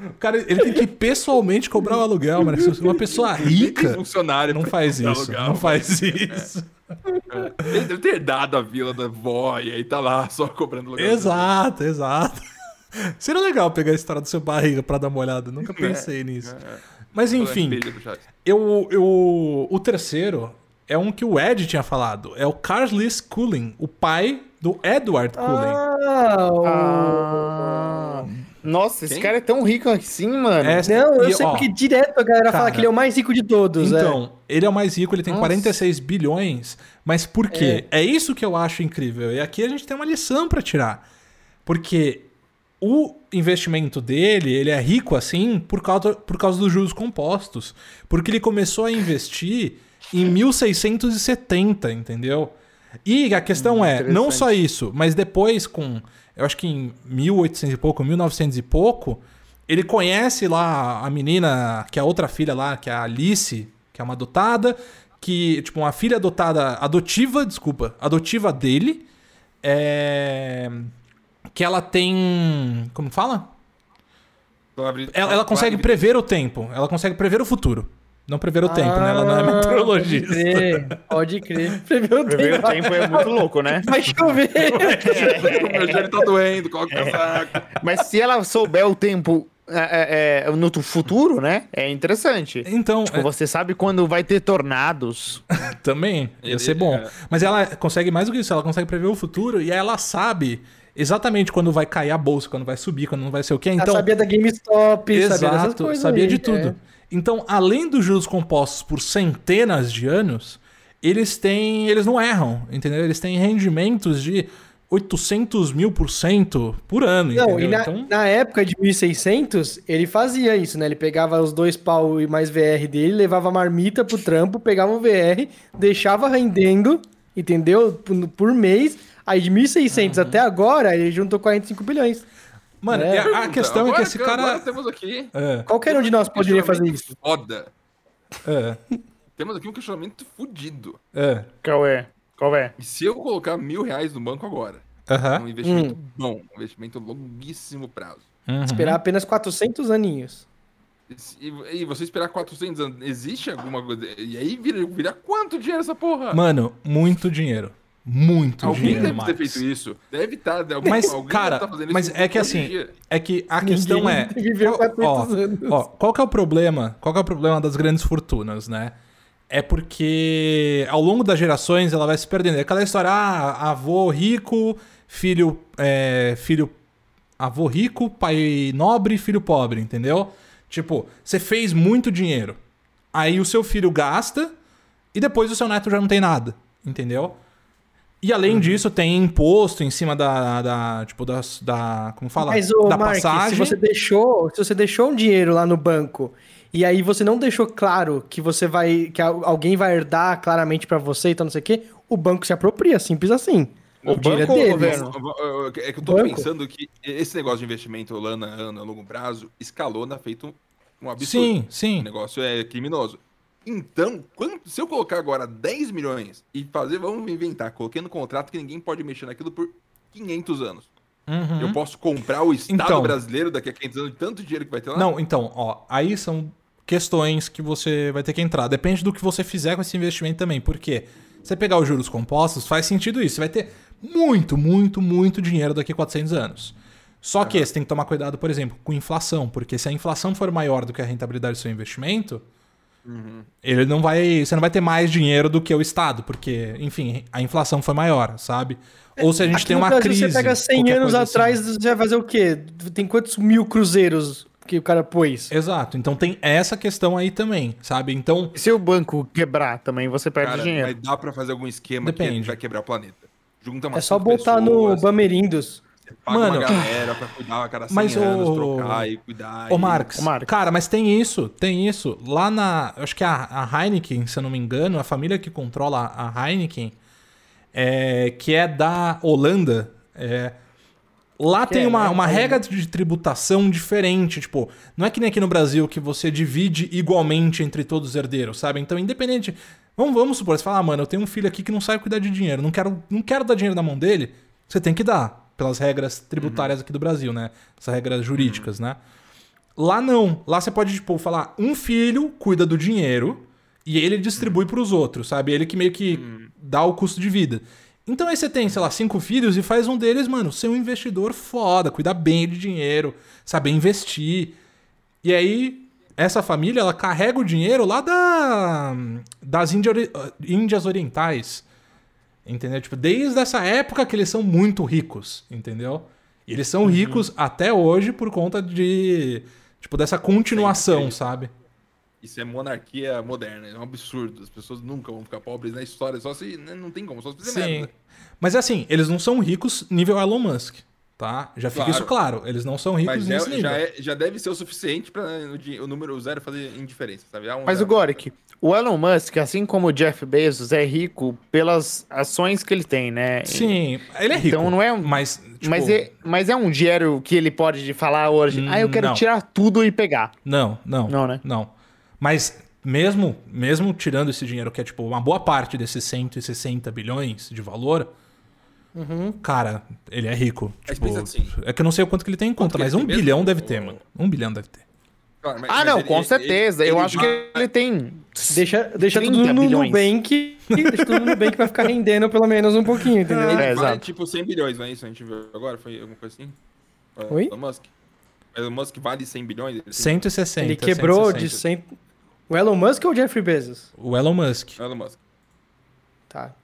Speaker 1: O cara, ele tem que pessoalmente cobrar o aluguel, mano. Se uma pessoa rica
Speaker 4: funcionário
Speaker 1: não faz isso.
Speaker 4: aluguel.
Speaker 1: Não faz isso.
Speaker 4: Ele deve ter dado a vila da vó e aí tá lá só cobrando aluguel.
Speaker 1: Exato, exato. Seria legal pegar a história do seu barriga pra dar uma olhada. Nunca pensei nisso. Mas enfim, eu, eu, o terceiro é um que o Ed tinha falado. É o Carlos Cullen, o pai do Edward Cullen.
Speaker 2: Ah, o-
Speaker 3: Ah, nossa, esse
Speaker 4: Quem?
Speaker 3: cara é tão rico assim, mano.
Speaker 1: É,
Speaker 2: Não, eu
Speaker 1: e,
Speaker 2: sei
Speaker 1: ó,
Speaker 2: porque direto a galera fala
Speaker 1: cara,
Speaker 2: que ele é o mais rico de todos. é.
Speaker 1: Então, ele é o mais rico, ele tem
Speaker 3: Nossa.
Speaker 1: 46 bilhões, mas por quê? É. isso que eu acho incrível. E aqui a gente tem uma lição pra tirar. Porque o investimento dele, ele é rico assim por causa, por causa dos juros compostos. Porque ele começou a investir em 1670, entendeu? E a questão é, não só isso, mas depois com, eu acho que em 1800 e pouco, 1900 e pouco, ele conhece lá a menina, que é a outra filha lá, que é a Alice, que é uma adotada, que, tipo, uma filha adotada, adotiva, desculpa, adotiva dele, é... que ela tem, como fala? Ela, ela consegue prever o tempo, ela consegue prever o futuro. Não prever o tempo, né? Ela não é
Speaker 2: Ah,
Speaker 1: meteorologista.
Speaker 2: Pode crer, pode crer. Prever o
Speaker 3: Prever
Speaker 2: tempo.
Speaker 3: o tempo é muito louco, né?
Speaker 2: Vai chover.
Speaker 4: Meu joelho tá doendo, coloca o casaco.
Speaker 3: Mas se ela souber o tempo é, é, é, no futuro, né? É interessante.
Speaker 1: Então,
Speaker 3: Tipo, você sabe quando vai ter tornados.
Speaker 1: é, também ia ser bom.
Speaker 4: é.
Speaker 1: Mas ela consegue mais do que isso, ela consegue prever o futuro e ela sabe exatamente quando vai cair a bolsa, quando vai subir, quando não vai ser o quê.
Speaker 2: Ela
Speaker 1: Então,
Speaker 2: sabia da GameStop, sabia
Speaker 1: Exato,
Speaker 2: coisas
Speaker 1: sabia
Speaker 2: aí,
Speaker 1: de tudo.
Speaker 2: é.
Speaker 1: Então, além dos juros compostos por centenas de anos, eles têm. Eles não erram, entendeu? Eles têm rendimentos de 800 mil por cento por ano,
Speaker 2: Não, e na,
Speaker 1: Então,
Speaker 2: na época de 1600, ele fazia isso, né? Ele pegava os dois pau e mais VR dele, levava a marmita pro trampo, pegava o VR, deixava rendendo, entendeu? Por, por mês. Aí de 1600
Speaker 1: Uhum.
Speaker 2: até agora, ele juntou 45 bilhões.
Speaker 1: Mano,
Speaker 2: É.
Speaker 1: a, a questão é que
Speaker 4: Agora
Speaker 1: esse
Speaker 4: Agora
Speaker 1: cara.
Speaker 4: temos aqui.
Speaker 1: É,
Speaker 2: Qualquer um de nós poderia fazer isso.
Speaker 4: Foda.
Speaker 1: é,
Speaker 4: Temos aqui um questionamento fudido.
Speaker 1: é.
Speaker 3: Qual é? Qual é?
Speaker 4: E se eu colocar mil reais no banco agora?
Speaker 1: Aham.
Speaker 4: Um investimento bom, um investimento longuíssimo prazo.
Speaker 1: uhum.
Speaker 2: Esperar apenas 400 aninhos.
Speaker 4: E, e você esperar 400 anos, existe alguma coisa? E aí vira, vira quanto dinheiro essa porra?
Speaker 1: Mano, muito dinheiro. Muito
Speaker 4: Alguém
Speaker 1: dinheiro.
Speaker 4: deve ter
Speaker 1: Max.
Speaker 4: feito isso. Deve estar. Alguém,
Speaker 1: Mas,
Speaker 4: alguém
Speaker 1: cara,
Speaker 4: deve tá fazendo
Speaker 1: mas
Speaker 4: isso
Speaker 1: é que assim,
Speaker 4: dia.
Speaker 1: é que a questão
Speaker 2: Ninguém
Speaker 1: é. qual-
Speaker 2: 400
Speaker 1: ó, ó, qual que é o problema? Qual que é o problema das grandes fortunas, né? É porque ao longo das gerações ela vai se perdendo. É aquela história, ah, avô rico, filho. É, filho. Avô rico, pai nobre, filho pobre, entendeu? Tipo, você fez muito dinheiro. Aí o seu filho gasta e depois o seu neto já não tem nada, entendeu? E além
Speaker 2: Uhum.
Speaker 1: disso, tem imposto em cima da. da tipo, da, da. Como fala?
Speaker 2: Mas, ô,
Speaker 1: da
Speaker 2: Mark,
Speaker 1: passagem.
Speaker 2: se você deixou, se você deixou um dinheiro lá no banco e aí você não deixou claro que você vai, que al- alguém vai herdar claramente pra você e tal, não sei o quê, o banco se apropria, simples assim.
Speaker 3: O
Speaker 2: dinheiro
Speaker 3: banco ou o
Speaker 2: deles.
Speaker 3: governo?
Speaker 4: É que eu tô
Speaker 2: Banco.
Speaker 4: pensando que esse negócio de investimento ano a ano, a longo prazo, escalona feito um absurdo.
Speaker 1: Sim,
Speaker 4: O
Speaker 1: sim.
Speaker 4: negócio é criminoso. Então, se eu colocar agora 10 milhões e fazer, vamos inventar, coloquei no contrato que ninguém pode mexer naquilo por 500 anos.
Speaker 1: Uhum.
Speaker 4: Eu posso comprar o Estado
Speaker 1: Então.
Speaker 4: brasileiro daqui a 500 anos tanto dinheiro que vai ter lá?
Speaker 1: Não, então, ó, aí são questões que você vai ter que entrar. Depende do que você fizer com esse investimento também. Porque você pegar os juros compostos, faz sentido isso. Você vai ter muito, muito, muito dinheiro daqui a 400 anos. Só que você tem que tomar cuidado, por exemplo, com inflação. Porque se a inflação for maior do que a rentabilidade do seu investimento, ele não vai. Você não vai ter mais dinheiro do que o Estado. Porque, enfim, a inflação foi maior, sabe? Ou se a gente
Speaker 2: Aqui
Speaker 1: tem
Speaker 2: no
Speaker 1: uma
Speaker 2: Brasil,
Speaker 1: crise.
Speaker 2: Você pega 100
Speaker 1: qualquer
Speaker 2: anos
Speaker 1: assim.
Speaker 2: atrás, você vai fazer o quê? Tem quantos mil cruzeiros que o cara pôs?
Speaker 1: Exato. Então tem essa questão aí também, sabe? Então.
Speaker 3: Se o banco quebrar também, você perde
Speaker 4: Cara,
Speaker 3: dinheiro.
Speaker 4: mas dá pra fazer algum esquema
Speaker 1: Depende.
Speaker 4: que vai quebrar o planeta. Junta
Speaker 2: É
Speaker 4: umas
Speaker 2: só botar no
Speaker 4: pessoas,
Speaker 2: Bamerindos.
Speaker 4: Você paga
Speaker 1: Mano,
Speaker 4: uma galera pra cuidar a cada 100
Speaker 1: mas
Speaker 4: anos,
Speaker 1: o-
Speaker 4: trocar e cuidar.
Speaker 1: Ô,
Speaker 4: e-
Speaker 1: Marx,
Speaker 3: Ô, Marx.
Speaker 1: cara, mas tem isso, tem isso. Lá na. Acho que a, a Heineken, se eu não me engano, a família que controla a Heineken, é, que é da Holanda, é, lá
Speaker 2: Que
Speaker 1: tem
Speaker 2: é,
Speaker 1: uma,
Speaker 2: né?
Speaker 1: uma regra de tributação diferente. Tipo, não é que nem aqui no Brasil que você divide igualmente entre todos os herdeiros, sabe? Então, independente. Vamos, vamos supor, você fala, ah, mano, eu tenho um filho aqui que não sabe cuidar de dinheiro, não quero, não quero dar dinheiro na mão dele. Você tem que dar, pelas regras tributárias aqui do Brasil, né? Essas regras jurídicas, né? Lá não. Lá você pode, tipo, falar, um filho cuida do dinheiro e ele distribui pros outros, sabe? Ele que meio que dá o custo de vida. Então aí você tem, sei lá, cinco filhos e faz um deles, mano, ser um investidor foda, cuidar bem de dinheiro, saber investir. E aí, essa família, ela carrega o dinheiro lá da, das Índia, Índias Orientais. Entendeu? Tipo, desde essa época que eles são muito ricos, entendeu? E eles são ricos até hoje por conta de. Tipo, dessa continuação,
Speaker 4: Sim,
Speaker 1: sabe?
Speaker 4: Isso é monarquia moderna, é um absurdo. As pessoas nunca vão ficar pobres na história, só se. né, Não tem como, só se fizer
Speaker 1: Sim.
Speaker 4: merda.
Speaker 1: Mas assim, eles não são ricos nível Elon Musk, tá? Já fica
Speaker 4: Claro.
Speaker 1: isso claro. Eles não são ricos
Speaker 4: Mas já,
Speaker 1: nesse nível.
Speaker 4: já, é- já deve ser o suficiente pra o, di- o número zero fazer indiferença, sabe? Um
Speaker 3: Mas o
Speaker 4: zero.
Speaker 3: Goric, o Elon Musk, assim como o Jeff Bezos, é rico pelas ações que ele tem, né?
Speaker 1: Sim, ele é rico.
Speaker 3: Então não é um-
Speaker 1: Mas, tipo,
Speaker 3: Mas, é, mas é um dinheiro que ele pode falar hoje, ah, eu quero
Speaker 1: Não.
Speaker 3: tirar tudo e pegar.
Speaker 1: Não, não.
Speaker 3: Não, né?
Speaker 1: Não. Mas mesmo, mesmo tirando esse dinheiro, que é tipo uma boa parte desses 160 bilhões de valor, cara, ele é rico. Tipo,
Speaker 4: assim.
Speaker 1: é que eu não sei o quanto que ele tem em conta, mas um
Speaker 4: tem mesmo?
Speaker 1: bilhão deve ter, mano. Um bilhão deve ter.
Speaker 4: Claro, mas-
Speaker 3: Ah,
Speaker 4: mas
Speaker 3: não,
Speaker 4: ele-
Speaker 3: com
Speaker 4: ele-
Speaker 3: certeza.
Speaker 4: ele-
Speaker 3: eu
Speaker 4: ele
Speaker 3: acho
Speaker 4: vai-
Speaker 3: que ele tem.
Speaker 2: Deixa, deixa
Speaker 3: 30
Speaker 2: tudo no
Speaker 3: bilhões.
Speaker 2: Nubank. Deixa tudo no Nubank pra ficar rendendo pelo menos um pouquinho, entendeu?
Speaker 4: Ele
Speaker 3: É,
Speaker 4: vale
Speaker 3: exato.
Speaker 4: tipo 100 bilhões, não é isso? A gente viu agora? Foi alguma coisa assim?
Speaker 2: Oi?
Speaker 4: Elon Musk. Elon Musk vale 100 bilhões? Ele tem-
Speaker 1: 160.
Speaker 2: Ele quebrou
Speaker 1: 160.
Speaker 2: de 100... O Elon Musk ou o Jeffrey Bezos?
Speaker 1: O Elon Musk.
Speaker 4: O Elon Musk.
Speaker 2: Tá.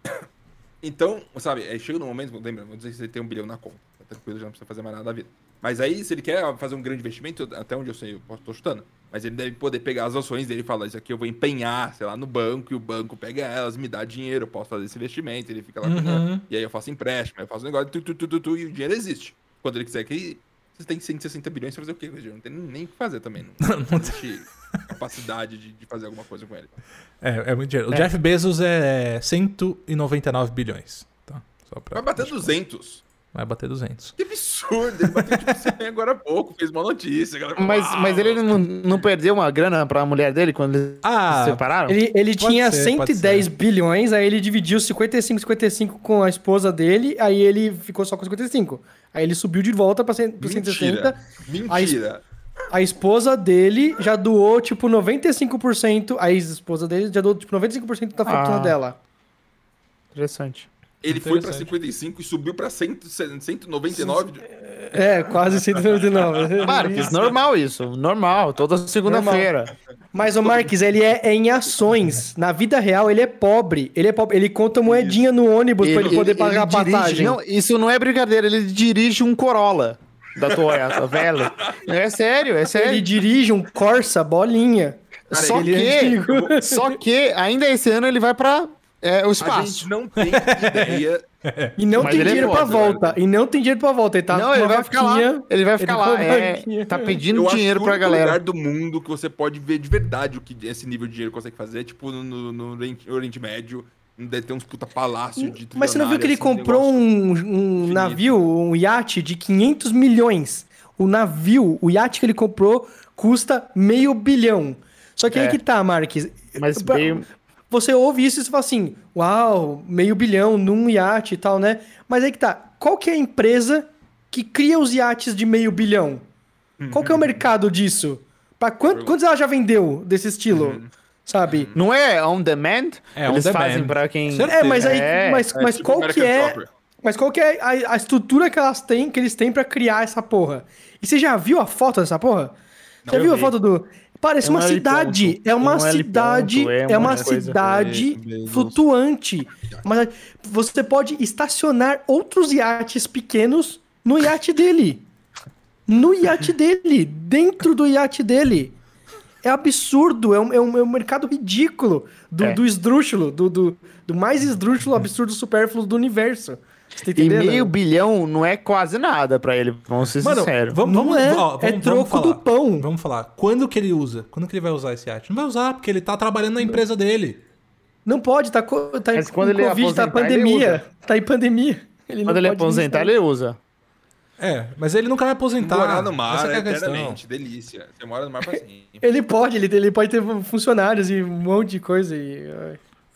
Speaker 4: Então, sabe, é, chega num momento, lembra, vamos dizer que você tem um bilhão na conta. Tá tranquilo, já não precisa fazer mais nada da vida. Mas aí, se ele quer fazer um grande investimento, até onde eu sei, eu posso- tô chutando. Mas ele deve poder pegar as ações dele e falar, isso aqui eu vou empenhar, sei lá, no banco, e o banco pega elas, me dá dinheiro, eu posso fazer esse investimento, ele fica lá
Speaker 1: Uhum.
Speaker 4: E aí eu faço empréstimo, aí eu faço um negócio, tu, tu, tu, tu, tu, e o dinheiro existe. Quando ele quiser que você tem 160 bilhões pra fazer o quê com? Não tem nem o que fazer também. Não, não existe capacidade de, de fazer alguma coisa com ele.
Speaker 1: É, é muito dinheiro. O
Speaker 3: É.
Speaker 1: Jeff Bezos é 199 bilhões. Tá? Só pra...
Speaker 4: Vai bater 200.
Speaker 1: Vai bater 200.
Speaker 4: Que absurdo, ele bateu tipo 100 agora há pouco, fez uma notícia. galera.
Speaker 3: Mas,
Speaker 4: Uau!
Speaker 3: mas ele não, não perdeu uma grana pra mulher dele quando eles
Speaker 1: Ah,
Speaker 3: se separaram?
Speaker 2: Ele, ele
Speaker 1: Pode
Speaker 2: tinha
Speaker 1: ser, pode
Speaker 2: 110
Speaker 1: ser.
Speaker 2: bilhões, aí ele dividiu 55, 55 com a esposa dele, aí ele ficou só com 55. Aí ele subiu de volta pra, 100, pra 160.
Speaker 4: Mentira. Mentira.
Speaker 2: A esposa dele já doou, tipo, 95%. A ex-esposa dele já doou, tipo, 95% da fortuna
Speaker 3: Ah.
Speaker 2: dela.
Speaker 3: Interessante.
Speaker 4: Ele foi pra
Speaker 1: Interessante.
Speaker 4: 55 e subiu pra 100, 199. de-
Speaker 2: É, quase 199.
Speaker 3: Marques, normal isso. Normal, toda segunda-feira.
Speaker 2: Mas o Marques, ele é, é em ações. Na vida real, ele é pobre. Ele é pobre. Ele conta moedinha no ônibus pra ele poder pagar a
Speaker 3: dirige-
Speaker 2: passagem.
Speaker 3: Não, isso não é brincadeira, ele dirige um Corolla da Toyota, velho. É sério, é sério.
Speaker 2: Ele dirige um Corsa bolinha.
Speaker 3: Só
Speaker 2: ele é
Speaker 3: que,
Speaker 2: antigo.
Speaker 3: só que ainda esse ano ele vai pra é, o
Speaker 4: A
Speaker 3: espaço.
Speaker 4: gente não tem ideia.
Speaker 2: E não
Speaker 3: Mas
Speaker 2: tem
Speaker 3: é
Speaker 2: dinheiro pra
Speaker 4: foda,
Speaker 2: volta. E não tem dinheiro pra volta. Ele tá
Speaker 3: não, ele vai ficar lá. Ele vai ficar
Speaker 2: ele
Speaker 3: lá. É, tá pedindo
Speaker 4: Eu acho
Speaker 3: dinheiro
Speaker 4: que o
Speaker 3: pra galera.
Speaker 4: lugar do mundo que você pode ver de verdade o que esse nível de dinheiro consegue fazer é tipo no, no- no Oriente, Médio. Deve ter uns puta palácio de
Speaker 2: Mas você não viu que ele
Speaker 4: assim,
Speaker 2: comprou um, um navio, um iate de 500 milhões? O navio, o iate que ele comprou, custa meio bilhão. Só que aí
Speaker 3: É.
Speaker 2: que tá, Marques.
Speaker 3: Mas
Speaker 2: Pra-
Speaker 3: meio-
Speaker 2: Você ouve isso e você fala assim, uau, meio bilhão num iate e tal, né? Mas aí que tá, qual que é a empresa que cria os iates de meio bilhão? Qual que é o mercado disso? Pra quant- quantos ela já vendeu desse estilo? Sabe?
Speaker 3: Não é on demand?
Speaker 1: É on
Speaker 3: Eles
Speaker 1: demand.
Speaker 3: fazem pra quem.
Speaker 2: É, mas aí,
Speaker 3: É,
Speaker 2: mas,
Speaker 4: É
Speaker 2: mas
Speaker 4: tipo
Speaker 2: qual que é, mas qual que é a, a estrutura que elas têm, que eles têm pra criar essa porra? E você já viu a foto dessa porra? Você
Speaker 3: Não,
Speaker 2: viu
Speaker 3: eu
Speaker 2: a
Speaker 3: vi.
Speaker 2: foto do Parece
Speaker 3: É um
Speaker 2: uma
Speaker 3: L
Speaker 2: cidade, é uma
Speaker 3: É um
Speaker 2: cidade,
Speaker 3: ponto, é
Speaker 2: é
Speaker 3: uma
Speaker 2: uma
Speaker 3: coisa.
Speaker 2: cidade
Speaker 4: Deus.
Speaker 2: flutuante. Mas você pode estacionar outros iates pequenos no iate dele. No iate dele, dentro do iate dele. É absurdo, é um, é um, é um mercado ridículo do,
Speaker 3: É.
Speaker 2: do esdrúxulo, do, do, do mais esdrúxulo, absurdo, supérfluo do universo. Você tá
Speaker 3: E meio bilhão não é quase nada pra ele, vamos ser
Speaker 1: Mano,
Speaker 3: sinceros.
Speaker 1: vamos, vamos,
Speaker 2: é,
Speaker 1: ó,
Speaker 2: é
Speaker 1: vamos- vamos
Speaker 2: troco
Speaker 1: falar.
Speaker 2: do pão.
Speaker 1: Vamos falar. Quando que ele usa? Quando que ele vai usar esse iate? Não vai usar, porque ele tá trabalhando na empresa dele.
Speaker 2: Não pode, tá, tá
Speaker 3: Mas quando ele
Speaker 2: Covid, tá pandemia. Tá em pandemia. Ele não
Speaker 3: Quando ele
Speaker 2: pode
Speaker 3: aposentar, ele usa.
Speaker 1: É, mas ele nunca vai aposentar.
Speaker 4: Morar no mar
Speaker 1: Essa é a questão.
Speaker 4: eternamente, delícia. Você mora no mar pra sempre.
Speaker 2: Ele pode, ele, ele pode ter funcionários e um monte de coisa. E,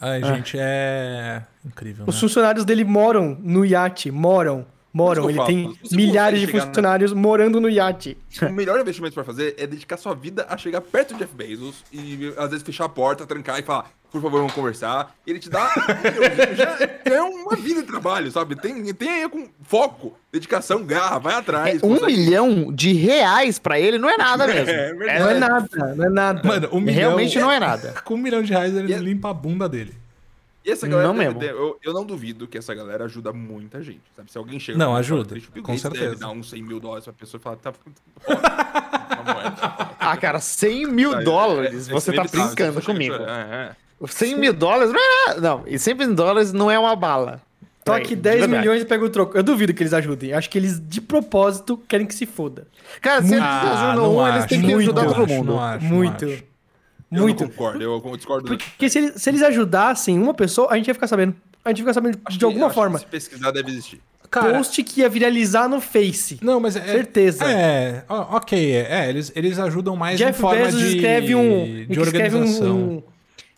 Speaker 2: ai.
Speaker 1: Ai, gente, é incrível,
Speaker 2: Os
Speaker 1: né?
Speaker 2: funcionários dele moram no iate. Moram. Moram. Ele tem
Speaker 4: falo, você
Speaker 2: milhares de
Speaker 4: chegar na-
Speaker 2: funcionários morando no iate.
Speaker 4: O melhor investimento pra fazer é dedicar sua vida a chegar perto do Jeff Bezos e às vezes fechar a porta, trancar e falar, por favor, vamos conversar. E ele te dá. já, já é uma vida de trabalho, sabe? Tem, tem aí com foco, dedicação, garra, vai atrás.
Speaker 3: É, um milhão de reais pra ele não é nada mesmo.
Speaker 4: É, verdade.
Speaker 2: Não é nada, não é nada.
Speaker 1: Mano, um milhão...
Speaker 3: Realmente não é nada.
Speaker 1: Com um milhão de reais ele
Speaker 4: E é-
Speaker 1: limpa a bunda dele.
Speaker 4: E essa galera,
Speaker 3: Não
Speaker 4: deve
Speaker 3: mesmo.
Speaker 4: eu, eu não duvido que essa galera ajuda muita gente, sabe? Se alguém chega...
Speaker 1: Não,
Speaker 4: fala,
Speaker 1: ajuda,
Speaker 4: "Deixa o Bill
Speaker 1: com
Speaker 4: Gates
Speaker 1: certeza.
Speaker 4: Deve dar uns 100 mil dólares pra pessoa e falar, tá... É.
Speaker 3: Ah, cara, 100 mil dólares,
Speaker 4: É,
Speaker 3: você
Speaker 4: é,
Speaker 3: tá brincando comigo.
Speaker 4: É, é.
Speaker 3: 100 mil dólares não é e 100 mil dólares não é uma bala.
Speaker 2: Toque
Speaker 3: de
Speaker 2: 10
Speaker 3: verdade.
Speaker 2: milhões e pega o troco. Eu duvido que eles ajudem. Acho que eles, de propósito, querem que se foda.
Speaker 3: Cara, se eles
Speaker 1: Ah,
Speaker 3: ajudam um, eles têm que
Speaker 2: muito,
Speaker 3: ajudar todo mundo.
Speaker 1: não acho, não
Speaker 2: Muito.
Speaker 1: acho.
Speaker 4: Eu
Speaker 2: Muito.
Speaker 4: não concordo, eu, eu discordo.
Speaker 2: Porque se eles, se eles ajudassem uma pessoa, a gente ia ficar sabendo. A gente ia ficar sabendo
Speaker 4: Acho
Speaker 2: de alguma forma.
Speaker 4: Se pesquisar, deve existir.
Speaker 1: Cara,
Speaker 2: Post que ia viralizar no Face.
Speaker 1: não, mas é...
Speaker 2: Certeza.
Speaker 1: É, ok. É, eles, eles ajudam mais
Speaker 2: Jeff
Speaker 1: em forma
Speaker 2: Bezos
Speaker 1: de,
Speaker 2: escreve um.
Speaker 1: de
Speaker 2: escreve um-
Speaker 1: organização.
Speaker 2: um,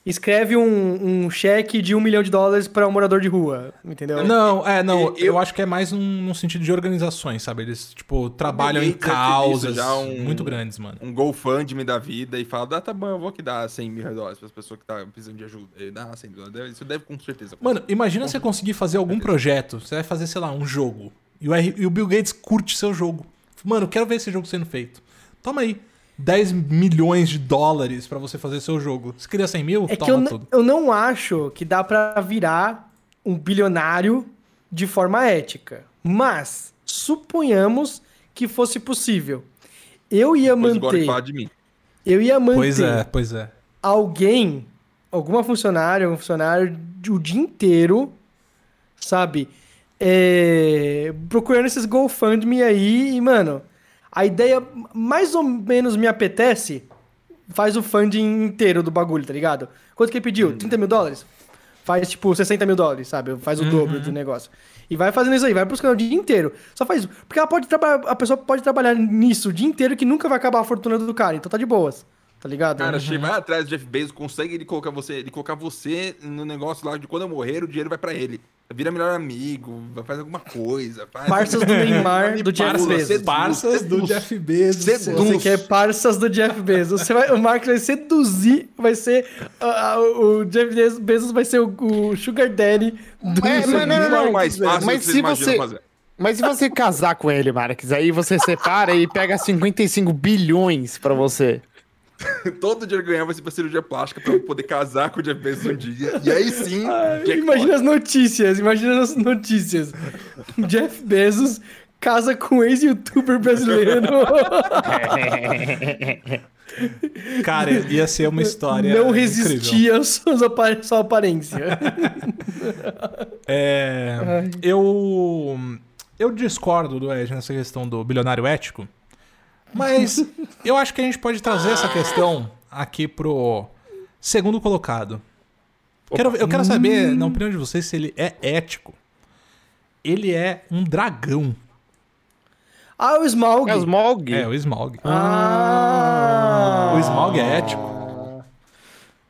Speaker 2: escreve um, um cheque de um milhão de dólares pra um morador de rua. Entendeu?
Speaker 1: Não, é, não, eu,
Speaker 4: E- eu-
Speaker 1: acho que é mais num, num sentido de organizações, sabe? Eles, tipo, trabalham em causas
Speaker 4: já um-
Speaker 1: muito grandes, mano.
Speaker 4: Um GoFundMe da vida e fala, ah, tá bom, eu vou aqui dar 100 mil dólares para as pessoas que tá precisando de ajuda. Ele dá 100 dólares. Deve- Isso deve com certeza.
Speaker 1: Mano, imagina você conseguir fazer algum projeto. Você vai fazer, sei lá, um jogo. E o, R- e o Bill Gates curte seu jogo. Mano, quero ver esse jogo sendo feito. Toma aí. 10 milhões de dólares pra você fazer seu jogo. Você queria 100 mil?
Speaker 2: É que
Speaker 1: Toma
Speaker 2: eu, n-
Speaker 1: tudo.
Speaker 2: eu não acho que dá pra virar um bilionário de forma ética. Mas, suponhamos que fosse possível. Eu ia
Speaker 4: Depois
Speaker 2: manter.
Speaker 4: de mim.
Speaker 2: Eu ia manter
Speaker 1: Pois é, pois é.
Speaker 2: alguém, alguma funcionária, algum funcionário, o dia inteiro, sabe? É, procurando esses GoFundMe aí e, mano, a ideia mais ou menos me apetece, faz o funding inteiro do bagulho, tá ligado? Quanto que ele pediu? 30 mil dólares? Faz, tipo, 60 mil dólares, sabe? Faz o dobro do negócio. E vai fazendo isso aí, vai buscando o dia inteiro. Só faz isso. Porque ela pode trabalhar, a pessoa pode trabalhar nisso o dia inteiro que nunca vai acabar a fortuna do cara. Então tá de boas. Tá ligado?
Speaker 4: Cara, achei, vai atrás do Jeff Bezos, consegue ele colocar você, ele colocar você no negócio lá de quando eu morrer, o dinheiro vai pra ele. Vira melhor amigo, vai fazer alguma coisa. Faz...
Speaker 2: Parças do Neymar, do Jeff Bezos.
Speaker 4: seduz,
Speaker 1: Parças do. Jeff Bezos.
Speaker 4: Seduz.
Speaker 2: Você quer parças do Jeff Bezos. Você vai, o Mark vai seduzir, vai ser. ah, ah, o Jeff Bezos vai ser o, o Sugar Daddy do
Speaker 3: É, mas não, não, não,
Speaker 4: mais fácil
Speaker 3: Mas se você-
Speaker 4: fazer.
Speaker 3: Mas se você casar com ele, Marques, aí você separa e pega 55 bilhões pra você.
Speaker 4: Todo que ganhar vai ser pra cirurgia plástica pra eu poder casar com o Jeff Bezos um dia. E aí sim, jackpot.
Speaker 2: Imagina as notícias, imagina as notícias. Jeff Bezos casa com ex-youtuber brasileiro.
Speaker 1: Cara, ia ser uma história.
Speaker 2: Não resistia às suas apa- sua aparência.
Speaker 1: É, eu eu discordo do Ed nessa questão do bilionário ético, mas eu acho que a gente pode trazer essa questão aqui pro segundo colocado. Quero, eu quero saber, na opinião de vocês, se ele é ético. Ele é um dragão.
Speaker 2: Ah, o Smaug.
Speaker 3: É o Smog.
Speaker 1: É, o Smaug.
Speaker 2: Ah.
Speaker 1: O Smaug é ético.
Speaker 4: O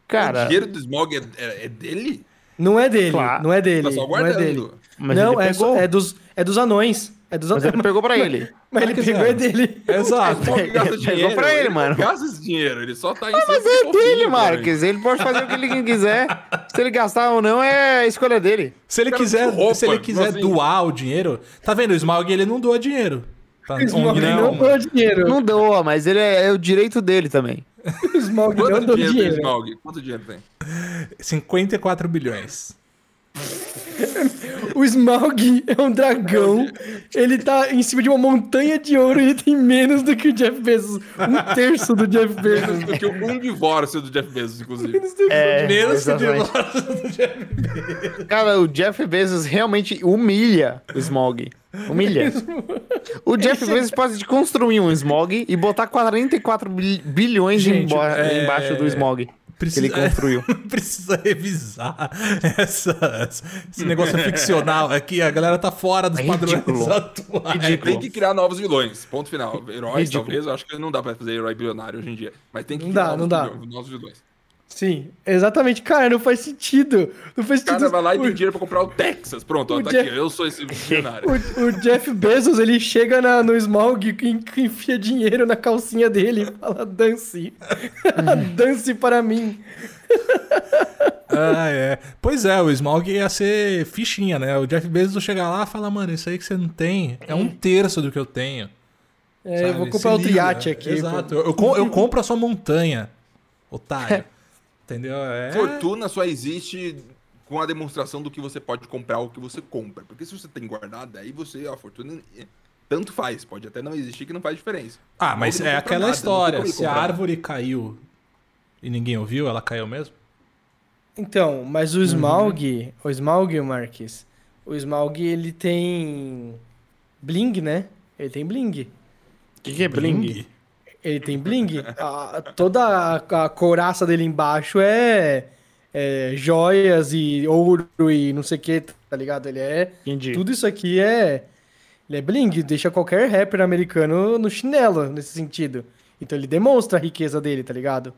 Speaker 3: Cara,
Speaker 4: dinheiro do Smog é, é- é dele?
Speaker 2: Não é dele,
Speaker 3: Claro.
Speaker 2: não é dele.
Speaker 4: Tá só
Speaker 2: não é dele.
Speaker 4: guardando.
Speaker 3: mas
Speaker 2: não,
Speaker 3: ele
Speaker 2: é, é, dos, é dos anões. É dos
Speaker 3: Mas ele pegou pra ele.
Speaker 2: Mas ele
Speaker 1: Mas
Speaker 2: pegou
Speaker 1: é.
Speaker 2: dele.
Speaker 1: Exato.
Speaker 4: Smog gasta
Speaker 3: Pegou
Speaker 4: dinheiro.
Speaker 3: pra ele,
Speaker 4: não
Speaker 3: mano.
Speaker 4: gasta esse dinheiro, ele só tá aí.
Speaker 3: Mas é dele, Marques. Ele pode fazer o que ele quiser. Se ele gastar ou não, é a escolha dele.
Speaker 1: Se ele quiser,
Speaker 4: roupa,
Speaker 1: se ele quiser
Speaker 4: assim.
Speaker 1: doar o dinheiro, tá vendo? O Smaug ele não doa dinheiro. Tá?
Speaker 2: O Smaug não
Speaker 1: grão.
Speaker 2: deu dinheiro.
Speaker 3: Não doa, mas ele é, é o direito dele também.
Speaker 2: O Smaug não deu
Speaker 4: dinheiro. Smog? Quanto dinheiro tem?
Speaker 1: 54 bilhões.
Speaker 2: O Smaug é um dragão. Ele tá em cima de uma montanha de ouro e ele tem menos do que o Jeff Bezos. Um terço do Jeff Bezos.
Speaker 4: Menos do que um divórcio do Jeff Bezos, inclusive.
Speaker 3: É,
Speaker 1: Menos que o
Speaker 3: exatamente.
Speaker 1: divórcio do Jeff
Speaker 3: Cara, o Jeff Bezos realmente humilha o Smog. Humilha. O Jeff Bezos pode construir um Smog e botar 44 bil- bilhões
Speaker 1: Gente,
Speaker 3: emba-
Speaker 1: é-
Speaker 3: embaixo do Smog.
Speaker 1: Precisa-
Speaker 3: Que ele construiu.
Speaker 1: Precisa revisar essa, esse negócio ficcional aqui. A galera tá fora dos
Speaker 3: É
Speaker 1: padrões
Speaker 3: ridículo.
Speaker 1: atuais.
Speaker 3: Ridículo.
Speaker 4: Tem que criar novos vilões. Ponto final. Heróis,
Speaker 3: Ridículo.
Speaker 4: talvez. Eu acho que não dá pra fazer herói bilionário hoje em dia. Mas tem que
Speaker 2: Não
Speaker 4: criar
Speaker 2: dá,
Speaker 4: novos,
Speaker 2: não dá.
Speaker 4: novos vilões.
Speaker 2: Sim, exatamente. Cara, não faz sentido. Não faz
Speaker 4: O cara
Speaker 2: sentido.
Speaker 4: vai lá e
Speaker 2: O-
Speaker 4: tem dinheiro pra comprar o Texas. Pronto, ó,
Speaker 2: o
Speaker 4: tá
Speaker 2: Jeff-
Speaker 4: aqui. Eu sou esse bilionário.
Speaker 2: O, o Jeff Bezos, ele chega na- no Smaug e en- enfia dinheiro na calcinha dele e fala, dance. dance para mim.
Speaker 1: Ah, é. Pois é, o Smaug ia ser fichinha, né? O Jeff Bezos chega lá e fala, mano, isso aí que você não tem é um terço do que eu tenho.
Speaker 2: É,
Speaker 1: sabe?
Speaker 2: eu vou comprar outro
Speaker 1: liga.
Speaker 2: iate aqui.
Speaker 1: Exato. Eu, eu com- eu compro a sua montanha, otário. Entendeu? É...
Speaker 4: Fortuna só existe com a demonstração do que você pode comprar ou que você compra. Porque se você tem guardado, aí você, ó, a fortuna eh, tanto faz. Pode até não existir que não faz diferença.
Speaker 1: Ah, mas é aquela
Speaker 4: nada,
Speaker 1: história. Se a árvore caiu e ninguém ouviu, ela caiu mesmo?
Speaker 2: Então, mas
Speaker 1: Uhum.
Speaker 2: o Smaug, o Smaug, Marques, o Smaug, ele tem bling, né? Ele tem bling.
Speaker 3: O que, que é bling?
Speaker 2: Ele tem bling. A- toda a, a couraça dele embaixo é, é joias e ouro e não sei o que, tá ligado? Ele é...
Speaker 3: Entendi.
Speaker 2: Tudo isso aqui é... Ele é bling, deixa qualquer rapper americano no chinelo, nesse sentido. Então ele demonstra a riqueza dele, tá ligado?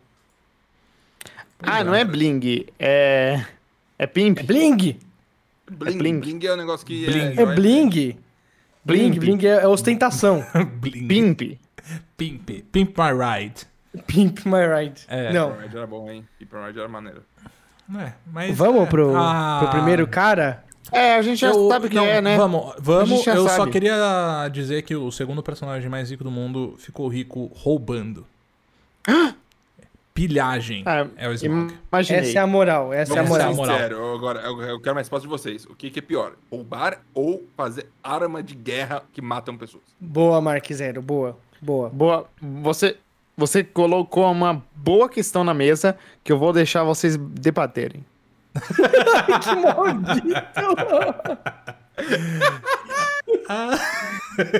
Speaker 3: Ah, não é bling. É. É pimp.
Speaker 2: É bling!
Speaker 4: Bling,
Speaker 3: bling.
Speaker 4: bling. é um negócio que
Speaker 1: Bling.
Speaker 2: É
Speaker 4: joia.
Speaker 2: bling! Bling,
Speaker 3: Blimp.
Speaker 2: bling é, é ostentação.
Speaker 1: Bling.
Speaker 3: Pimp.
Speaker 1: Pimp. Pimp my ride.
Speaker 2: Pimp my ride.
Speaker 1: É.
Speaker 2: Não.
Speaker 4: Keep Ride era bom, hein? Keep Ride era maneiro.
Speaker 1: É, mas,
Speaker 2: Vamos
Speaker 1: é,
Speaker 2: pro,
Speaker 1: ah,
Speaker 2: pro primeiro cara?
Speaker 3: É, a gente já
Speaker 1: eu-
Speaker 3: sabe quem
Speaker 1: não,
Speaker 3: é, né?
Speaker 1: Vamos, vamos. Eu só
Speaker 3: sabe.
Speaker 1: queria dizer que o segundo personagem mais rico do mundo ficou rico roubando. Pilhagem
Speaker 3: Ah,
Speaker 1: é o.
Speaker 3: Imaginei.
Speaker 2: Essa é a moral, essa é a
Speaker 4: Vamos
Speaker 2: moral.
Speaker 4: sincero, eu agora eu, eu quero mais resposta de vocês. O que, que é pior? Roubar ou fazer arma de guerra que matam pessoas?
Speaker 2: Boa, Mark Zero, boa, boa.
Speaker 3: Boa. Você, você colocou uma boa questão na mesa que eu vou deixar vocês debaterem.
Speaker 2: que maldito!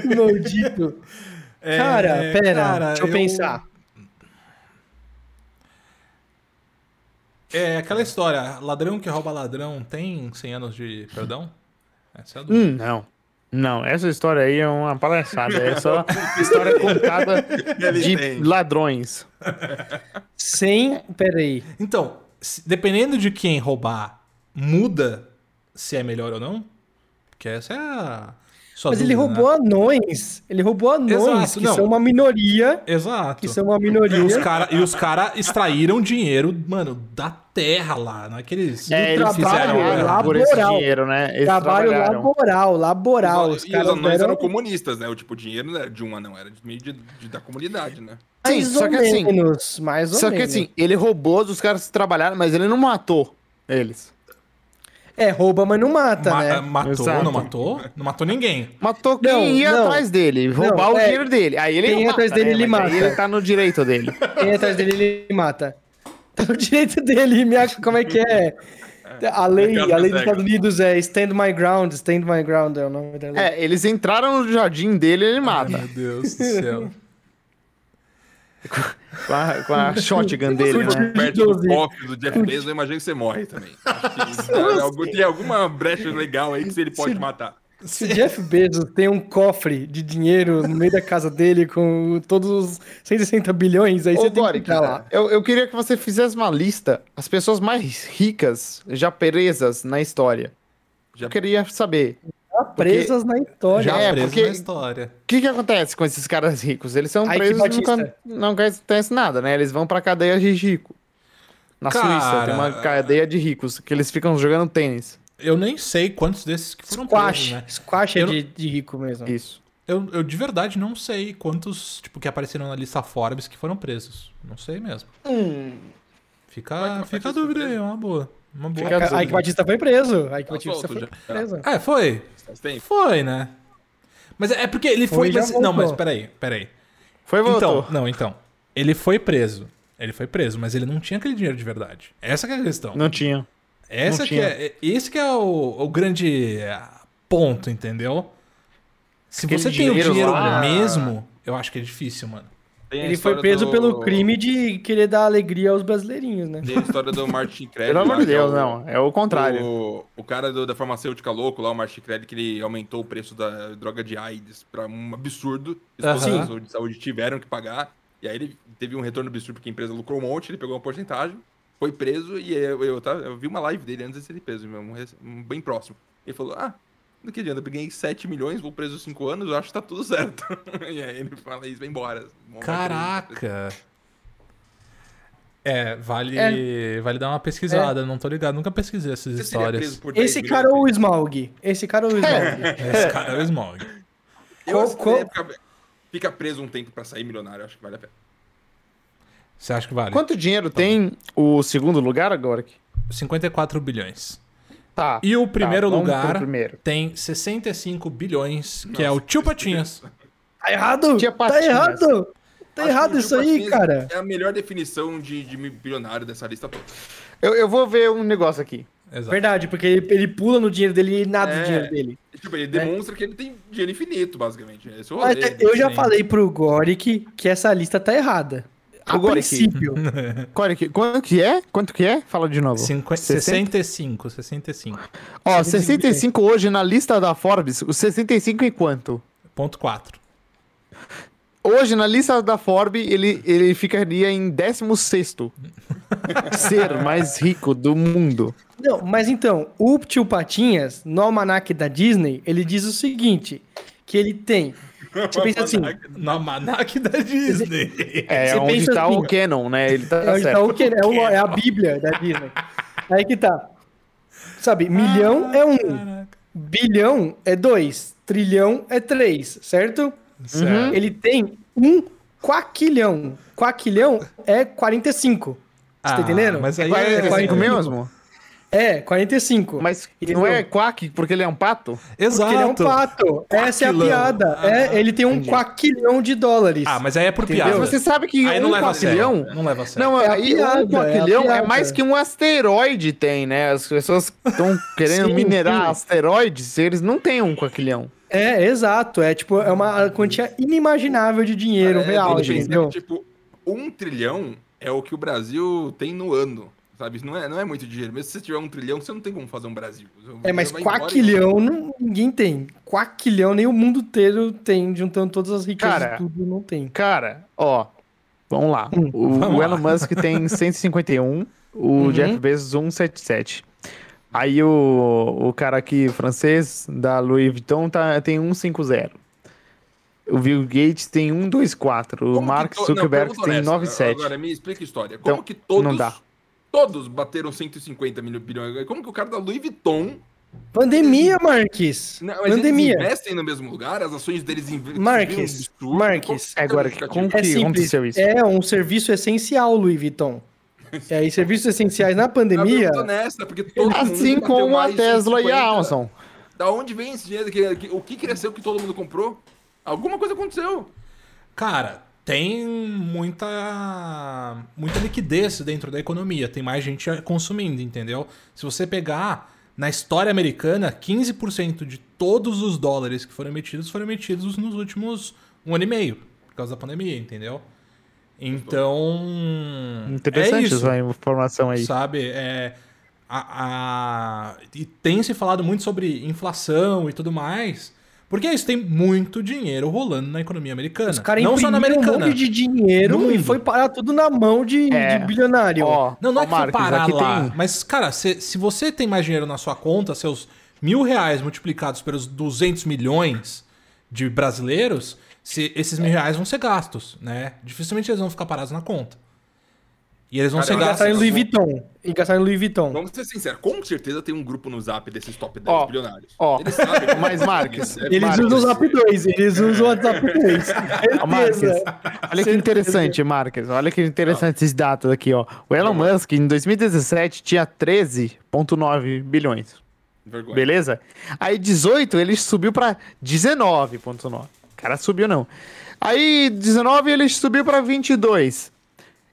Speaker 2: Que maldito.
Speaker 1: É,
Speaker 2: Cara, pera,
Speaker 1: cara,
Speaker 2: deixa eu,
Speaker 1: eu-
Speaker 2: pensar.
Speaker 1: É aquela história: ladrão que rouba ladrão tem 100 anos de perdão? Essa é a dúvida.
Speaker 3: Hum, não. Não, essa história aí é uma palhaçada. É só história contada de
Speaker 4: tem.
Speaker 3: ladrões.
Speaker 2: Sem. Peraí.
Speaker 1: Então, dependendo de quem roubar, muda se é melhor ou não? Porque essa é a. sua
Speaker 2: Mas ele
Speaker 1: dúvida,
Speaker 2: roubou
Speaker 1: né?
Speaker 2: anões. Ele roubou anões,
Speaker 1: Exato,
Speaker 2: que
Speaker 1: não.
Speaker 2: são uma minoria.
Speaker 1: Exato.
Speaker 2: Que são uma
Speaker 1: E os
Speaker 2: minoria.
Speaker 1: caras cara extraíram dinheiro, mano, da terra lá. Não é que eles.
Speaker 3: É, eles
Speaker 2: trabalho
Speaker 3: fizeram
Speaker 2: laboral.
Speaker 3: por esse dinheiro, né? Eles
Speaker 2: Trabalho laboral, laboral.
Speaker 4: Os-
Speaker 2: Os
Speaker 4: e os
Speaker 2: caras
Speaker 4: anões
Speaker 2: deram
Speaker 4: eram comunistas, né? O tipo, o dinheiro não era de um anão, era de meio de, de- da comunidade, né?
Speaker 3: Sim,
Speaker 2: mais
Speaker 3: só
Speaker 2: ou
Speaker 3: que assim-
Speaker 2: menos. Mais ou
Speaker 3: Só que
Speaker 2: menos.
Speaker 3: assim, ele roubou dos caras que trabalharam, mas ele não matou eles.
Speaker 2: É, rouba, mas não mata,
Speaker 1: Ma-
Speaker 2: né?
Speaker 1: Matou,
Speaker 3: Exato.
Speaker 1: não matou? Não matou ninguém.
Speaker 3: Matou quem
Speaker 2: Não,
Speaker 3: ia
Speaker 2: não.
Speaker 3: atrás dele, roubar
Speaker 2: Não,
Speaker 3: o
Speaker 2: é,
Speaker 3: dinheiro dele. Aí ele
Speaker 2: quem ia
Speaker 3: mata,
Speaker 2: atrás dele,
Speaker 3: né?
Speaker 2: ele
Speaker 3: Mas aí
Speaker 2: mata.
Speaker 3: ele tá no direito dele.
Speaker 2: Quem atrás dele, ele mata. Tá no direito dele, minha, como é que é? A lei, a lei dos. Estados Unidos é Stand My Ground, Stand My Ground é o nome da lei.
Speaker 3: É, eles entraram no jardim dele ele mata.
Speaker 1: Meu Deus do céu.
Speaker 3: Com a, com a shotgun dele, né?
Speaker 4: perto do cofre do Jeff Bezos, eu imagino que você morre também. Acho que tem alguma brecha legal aí que ele pode
Speaker 2: Se-
Speaker 4: matar.
Speaker 2: Se Jeff Bezos tem um cofre de dinheiro no meio da casa dele com todos os 160 bilhões, aí
Speaker 3: Ô,
Speaker 2: você tem que lá.
Speaker 3: eu, eu queria que você fizesse uma lista, as pessoas mais ricas já presas na história.
Speaker 4: Já-
Speaker 3: Eu queria saber,
Speaker 2: Presas na história.
Speaker 1: Já
Speaker 3: É, porque-
Speaker 1: na história.
Speaker 3: o que que acontece com esses caras ricos? Eles são presos e nunca, não acontece nada, né? Eles vão pra cadeia de rico. Na
Speaker 1: Cara,
Speaker 3: Suíça tem uma cadeia de ricos, que eles ficam jogando tênis.
Speaker 1: Eu nem sei quantos desses que foram
Speaker 2: Squash.
Speaker 1: presos, né?
Speaker 2: Squash é
Speaker 1: Eu
Speaker 2: de, de rico mesmo.
Speaker 3: Isso.
Speaker 1: Eu, eu de verdade não sei quantos, tipo, que apareceram na lista Forbes que foram presos. Não sei mesmo.
Speaker 2: Hum,
Speaker 1: Fica, fica a dúvida aí, é uma boa. Uma boa.
Speaker 3: Fica-
Speaker 2: A Ike Batista foi preso. A Ike
Speaker 4: Tá
Speaker 2: Batista foi preso.
Speaker 1: É, foi. Foi, né? Mas é porque ele foi.
Speaker 2: Foi
Speaker 1: mas- não, mas peraí, peraí.
Speaker 3: Foi voltou.
Speaker 1: Então, não, então. Ele foi preso. Ele foi preso, mas ele não tinha aquele dinheiro de verdade. Essa que é a questão.
Speaker 3: Não tinha.
Speaker 1: Essa
Speaker 3: não
Speaker 1: que
Speaker 3: tinha.
Speaker 1: é, esse que é o, o grande ponto, entendeu? Se
Speaker 3: Aquele
Speaker 1: você tem o
Speaker 3: dinheiro
Speaker 1: dinheiro
Speaker 3: lá-
Speaker 1: mesmo, eu acho que é difícil, mano.
Speaker 2: Ele foi preso
Speaker 4: do-
Speaker 2: pelo crime de querer dar alegria aos brasileirinhos, né?
Speaker 4: Tem a história do Martin Credit.
Speaker 3: Pelo amor de
Speaker 4: é
Speaker 3: Deus,
Speaker 4: o-
Speaker 3: não. É o contrário.
Speaker 4: O, o cara do- da farmacêutica louco lá, o Martin Credit, que ele aumentou o preço da droga de AIDS pra um absurdo. Os
Speaker 1: Aham.
Speaker 4: postos de saúde tiveram que pagar. E aí ele teve um retorno absurdo porque a empresa lucrou um monte, ele pegou uma porcentagem, foi preso e eu, eu, tá, eu vi uma live dele antes de ser preso, um, um bem próximo. Ele falou, ah, do que adianta, eu ganhei 7 milhões, vou preso 5 anos, eu acho que tá tudo certo. e aí ele fala isso, vai embora.
Speaker 1: Caraca. É, vale, vale dar uma pesquisada, não tô ligado, nunca pesquisei essas
Speaker 4: Você
Speaker 1: histórias.
Speaker 4: por 10
Speaker 2: Esse cara é o Smaug. Esse cara é o Smaug.
Speaker 1: Esse cara é o.
Speaker 4: Eu
Speaker 2: Qual-
Speaker 4: que
Speaker 2: qual-
Speaker 4: ele fica, fica preso um tempo pra sair milionário, acho que vale a pena.
Speaker 1: Você acha que vale?
Speaker 3: Quanto dinheiro tem o segundo lugar agora?
Speaker 1: 54 bilhões.
Speaker 3: Tá.
Speaker 1: E o primeiro
Speaker 3: vamos pro
Speaker 1: lugar
Speaker 3: primeiro.
Speaker 1: tem 65 bilhões, que é o Tio Patinhas.
Speaker 2: Tá errado? Tá
Speaker 3: patinhas.
Speaker 2: errado! Tá
Speaker 4: Acho
Speaker 2: errado isso aí, cara.
Speaker 4: É a melhor definição de, de bilionário dessa lista toda.
Speaker 3: Eu, eu vou ver um negócio aqui.
Speaker 1: Exato.
Speaker 2: Verdade, porque ele, ele pula no dinheiro dele e nada
Speaker 4: É.
Speaker 2: do dinheiro dele.
Speaker 4: Tipo, ele demonstra que ele tem dinheiro infinito, basicamente. Esse é rolê.
Speaker 2: eu já falei pro Goric que essa lista tá errada. A
Speaker 3: O Goric.
Speaker 2: princípio.
Speaker 3: Que- Quanto que é? Quanto que é? Fala de novo.
Speaker 1: Cinqu- 65, 65.
Speaker 3: Ó, 65 hoje na lista da Forbes, o 65 em quanto?
Speaker 1: Ponto 4.
Speaker 3: Hoje na lista da Forbes, ele, ele ficaria em 16º. Ser mais rico do mundo.
Speaker 2: Não, mas então, o tio Patinhas, no almanac da Disney, ele diz o seguinte: que ele tem. Você pensa assim,
Speaker 1: No almanac da Disney.
Speaker 3: É
Speaker 2: Você
Speaker 3: onde
Speaker 2: pensa
Speaker 3: tá
Speaker 2: assim,
Speaker 3: o Canon, né? Ele tá
Speaker 2: é, onde
Speaker 3: certo.
Speaker 2: tá o que, é, o- é a Bíblia da Disney. Aí que tá. Sabe, milhão é um,
Speaker 1: Caraca.
Speaker 2: bilhão é dois, trilhão é três, certo?
Speaker 1: Certo.
Speaker 2: Ele tem um quaquilhão. Quaquilhão é 45. Você tá entendendo?
Speaker 1: Mas aí é...
Speaker 3: é 5
Speaker 2: 45.
Speaker 3: mesmo?
Speaker 2: É, 45.
Speaker 3: Mas
Speaker 2: Entendeu?
Speaker 3: não é quack porque ele é um pato?
Speaker 2: Porque ele é um
Speaker 1: Exato.
Speaker 2: pato. Essa é a
Speaker 1: Quaquilão.
Speaker 2: piada. É, ele tem um
Speaker 3: entendi.
Speaker 2: quaquilhão de dólares.
Speaker 1: Ah, mas aí é por
Speaker 2: Entendeu?
Speaker 1: piada.
Speaker 3: Mas você sabe que
Speaker 1: Aí não
Speaker 3: um
Speaker 1: sério.
Speaker 3: quaquilhão...
Speaker 1: Não leva a sério.
Speaker 3: Não,
Speaker 2: É
Speaker 3: aí
Speaker 2: piada,
Speaker 3: um quaquilhão
Speaker 2: é
Speaker 3: é, mais que um asteroide tem, né? As pessoas estão querendo
Speaker 2: Sim,
Speaker 3: minerar
Speaker 2: sim.
Speaker 3: asteroides, eles não têm um quaquilhão.
Speaker 2: É, exato. É tipo, é uma quantia inimaginável de dinheiro
Speaker 4: É,
Speaker 2: real,
Speaker 4: pensar
Speaker 2: entendeu?
Speaker 4: que, tipo, um trilhão é o que o Brasil tem no ano. Sabe? Não é, não é muito dinheiro. Mesmo se você tiver um trilhão, você não tem como fazer um Brasil.
Speaker 2: É, mas quaquilhão não, ninguém tem. Quaquilhão nem o mundo inteiro tem, juntando todas as riquezas
Speaker 3: Cara,
Speaker 2: e tudo, não tem.
Speaker 3: Cara, ó, vamos lá.
Speaker 2: Hum,
Speaker 3: o,
Speaker 1: vamos
Speaker 3: o Elon
Speaker 1: lá.
Speaker 3: Musk tem 151, o
Speaker 2: Uhum.
Speaker 3: Jeff Bezos 177. Aí o, o cara aqui francês da Louis Vuitton tá, tem 150. O Bill Gates tem 124. O Mark
Speaker 4: to- não,
Speaker 3: Zuckerberg
Speaker 4: pergunta
Speaker 3: tem
Speaker 4: honesta,
Speaker 3: 97.
Speaker 4: Agora, me explica a história. Como
Speaker 3: Então,
Speaker 4: que todos,
Speaker 3: não dá.
Speaker 4: Todos bateram 150 milhões bilhões? Como que o cara da Louis Vuitton...
Speaker 2: Pandemia, Marques.
Speaker 4: Não, mas
Speaker 2: Pandemia.
Speaker 4: eles investem no mesmo lugar? As ações deles inve-
Speaker 2: Marques,
Speaker 4: um?
Speaker 2: Marques.
Speaker 3: Agora,
Speaker 4: é justificativo?
Speaker 3: como
Speaker 2: É
Speaker 3: que
Speaker 2: simples.
Speaker 3: aconteceu isso?
Speaker 2: É um serviço essencial, Louis Vuitton. É, e serviços essenciais na
Speaker 4: É uma
Speaker 2: pandemia.
Speaker 4: honesta, porque todo mundo
Speaker 3: Assim como a Tesla e
Speaker 4: 150.
Speaker 3: a Amazon.
Speaker 4: Da onde vem esse dinheiro? O que cresceu que todo mundo comprou? Alguma coisa aconteceu.
Speaker 1: Cara, tem muita muita liquidez dentro da economia, tem mais gente consumindo, entendeu? Se você pegar na história americana, 15% de todos os dólares que foram emitidos foram emitidos nos últimos um ano e meio, por causa da pandemia, entendeu? Então,
Speaker 3: Interessante
Speaker 1: é isso,
Speaker 3: essa informação aí.
Speaker 1: sabe? É, a, a- e tem se falado muito sobre inflação e tudo mais, porque é isso, tem muito dinheiro rolando na economia americana.
Speaker 2: Os caras
Speaker 1: não só na
Speaker 2: imprimiram um
Speaker 1: americana.
Speaker 2: monte de dinheiro e foi parar tudo na mão de,
Speaker 3: É.
Speaker 2: de bilionário.
Speaker 3: Ó,
Speaker 1: Não, não
Speaker 3: ó,
Speaker 1: é que foi
Speaker 3: Marcos,
Speaker 1: parar lá.
Speaker 3: tem-
Speaker 1: Mas, cara, se, se você tem mais dinheiro na sua conta, seus mil reais multiplicados pelos 200 milhões de brasileiros, se, esses mil reais vão ser gastos, né? Dificilmente eles vão ficar parados na conta. E eles vão
Speaker 4: Cara,
Speaker 2: E
Speaker 4: Graças
Speaker 2: gastar em. Louis Vuitton. E gastar em Louis Vuitton.
Speaker 4: Vamos ser sinceros, com certeza tem um grupo no zap desses top 10
Speaker 3: Ó,
Speaker 4: bilionários.
Speaker 3: ó,
Speaker 4: Eles sabem.
Speaker 3: mas, Marques,
Speaker 4: É,
Speaker 2: Eles
Speaker 3: Marcos.
Speaker 2: usam o Zap 2, eles usam o WhatsApp 2.
Speaker 3: Ó, Marques, olha que interessante, Marques. Olha que interessante esses dados aqui, ó. O Elon Musk, em 2017, tinha 13,9 bilhões.
Speaker 4: Vergonha.
Speaker 3: Beleza? Aí 18 ele subiu pra 19.9. Cara, subiu não. Aí 19 ele subiu pra 22.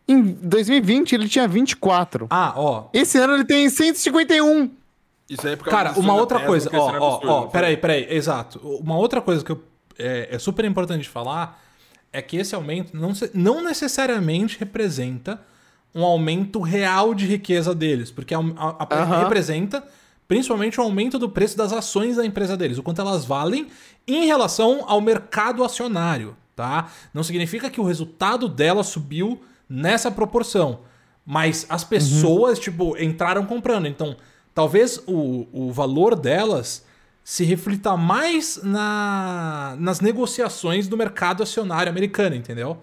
Speaker 3: Em 2020 ele tinha 24.
Speaker 1: Ah, ó.
Speaker 3: Esse ano ele tem 151.
Speaker 4: Isso aí é por causa
Speaker 1: Cara, uma outra coisa, ó, ó, ó, peraí, peraí, exato. Uma outra coisa que eu- é, é super importante falar é que esse aumento não, não necessariamente representa um aumento real de riqueza deles, porque a, a- a- representa principalmente o aumento do preço das ações da empresa deles, o quanto elas valem em relação ao mercado acionário, tá? Não significa que o resultado dela subiu nessa proporção, mas as pessoas, tipo, entraram comprando. Então, talvez o, o valor delas se reflita mais na, nas negociações do mercado acionário americano, entendeu?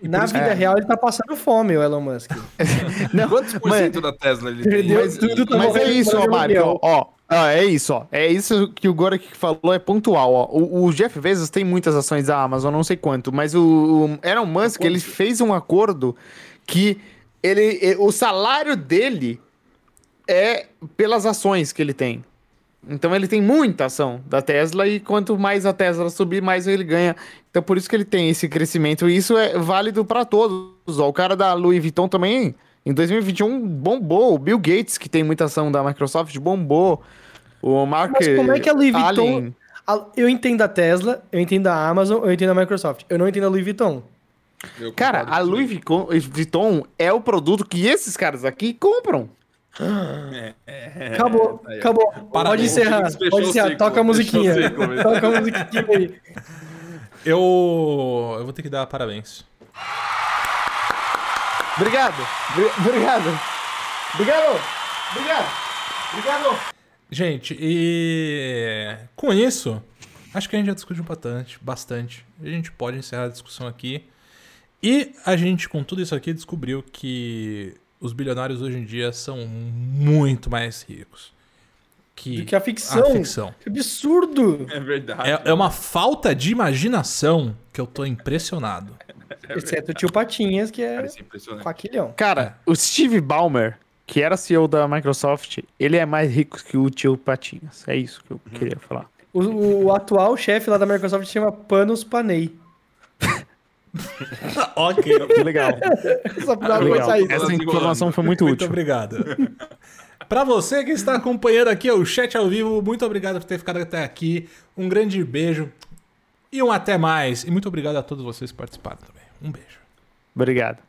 Speaker 1: E
Speaker 2: Na vida real, ele tá passando fome, o Elon Musk.
Speaker 4: Quantos por cento da Tesla ele
Speaker 2: Perdeu
Speaker 4: tem?
Speaker 3: Mas,
Speaker 2: tudo, tá
Speaker 3: mas é isso. Mário. Ó, ó, é isso, ó. É isso que o Gorek falou, é pontual, ó. O, o Jeff Bezos tem muitas ações da Amazon, não sei quanto, mas o, o Elon Musk, ele fez um acordo que ele, o salário dele é pelas ações que ele tem. Então ele tem muita ação da Tesla e quanto mais a Tesla subir, mais ele ganha. Então por isso que ele tem esse crescimento. E isso é válido para todos. Ó. O cara da Louis Vuitton também, em 2021, bombou. O Bill Gates, que tem muita ação da Microsoft, bombou. O Mark
Speaker 2: Mas como é que a Louis Vuitton... A- Eu entendo a Tesla, eu entendo a Amazon, eu entendo a Microsoft. Eu não entendo a Louis Vuitton.
Speaker 4: Eu
Speaker 3: Cara, a Louis Vuitton- Vuitton é o produto que esses caras aqui compram.
Speaker 2: Acabou,
Speaker 4: aí, ó.
Speaker 2: acabou.
Speaker 1: Parabéns.
Speaker 2: Pode encerrar, pode encerrar.
Speaker 4: ciclo,
Speaker 2: Toca a musiquinha.
Speaker 4: ciclo.
Speaker 2: Toca a musiquinha aí.
Speaker 1: Eu, eu vou ter que dar parabéns.
Speaker 3: Obrigado. Bri- Obrigado. Obrigado. Obrigado. Obrigado.
Speaker 1: Gente, e com isso, acho que a gente já discutiu bastante, bastante. A gente pode encerrar a discussão aqui. E a gente, com tudo isso aqui, descobriu que os bilionários hoje em dia são muito mais ricos que,
Speaker 2: Do que a ficção.
Speaker 1: a ficção.
Speaker 2: Que absurdo.
Speaker 4: É verdade.
Speaker 1: É, é uma falta de imaginação que eu tô impressionado.
Speaker 2: Exceto o tio Patinhas, que é
Speaker 4: é
Speaker 2: faquilhão.
Speaker 3: Cara, o Steve Ballmer, que era CEO da Microsoft, ele é mais rico que o tio Patinhas. É isso que eu queria falar.
Speaker 2: O, o atual chefe lá da Microsoft se chama Panos Panay.
Speaker 1: ok.
Speaker 3: Que legal.
Speaker 2: Só pra
Speaker 3: legal. Essa informação foi muito
Speaker 1: Muito
Speaker 3: útil.
Speaker 1: obrigado. Pra você que está acompanhando aqui o chat ao vivo, muito obrigado por ter ficado até aqui. Um grande beijo e um até mais. E muito obrigado a todos vocês que participaram também. Um beijo.
Speaker 3: Obrigado.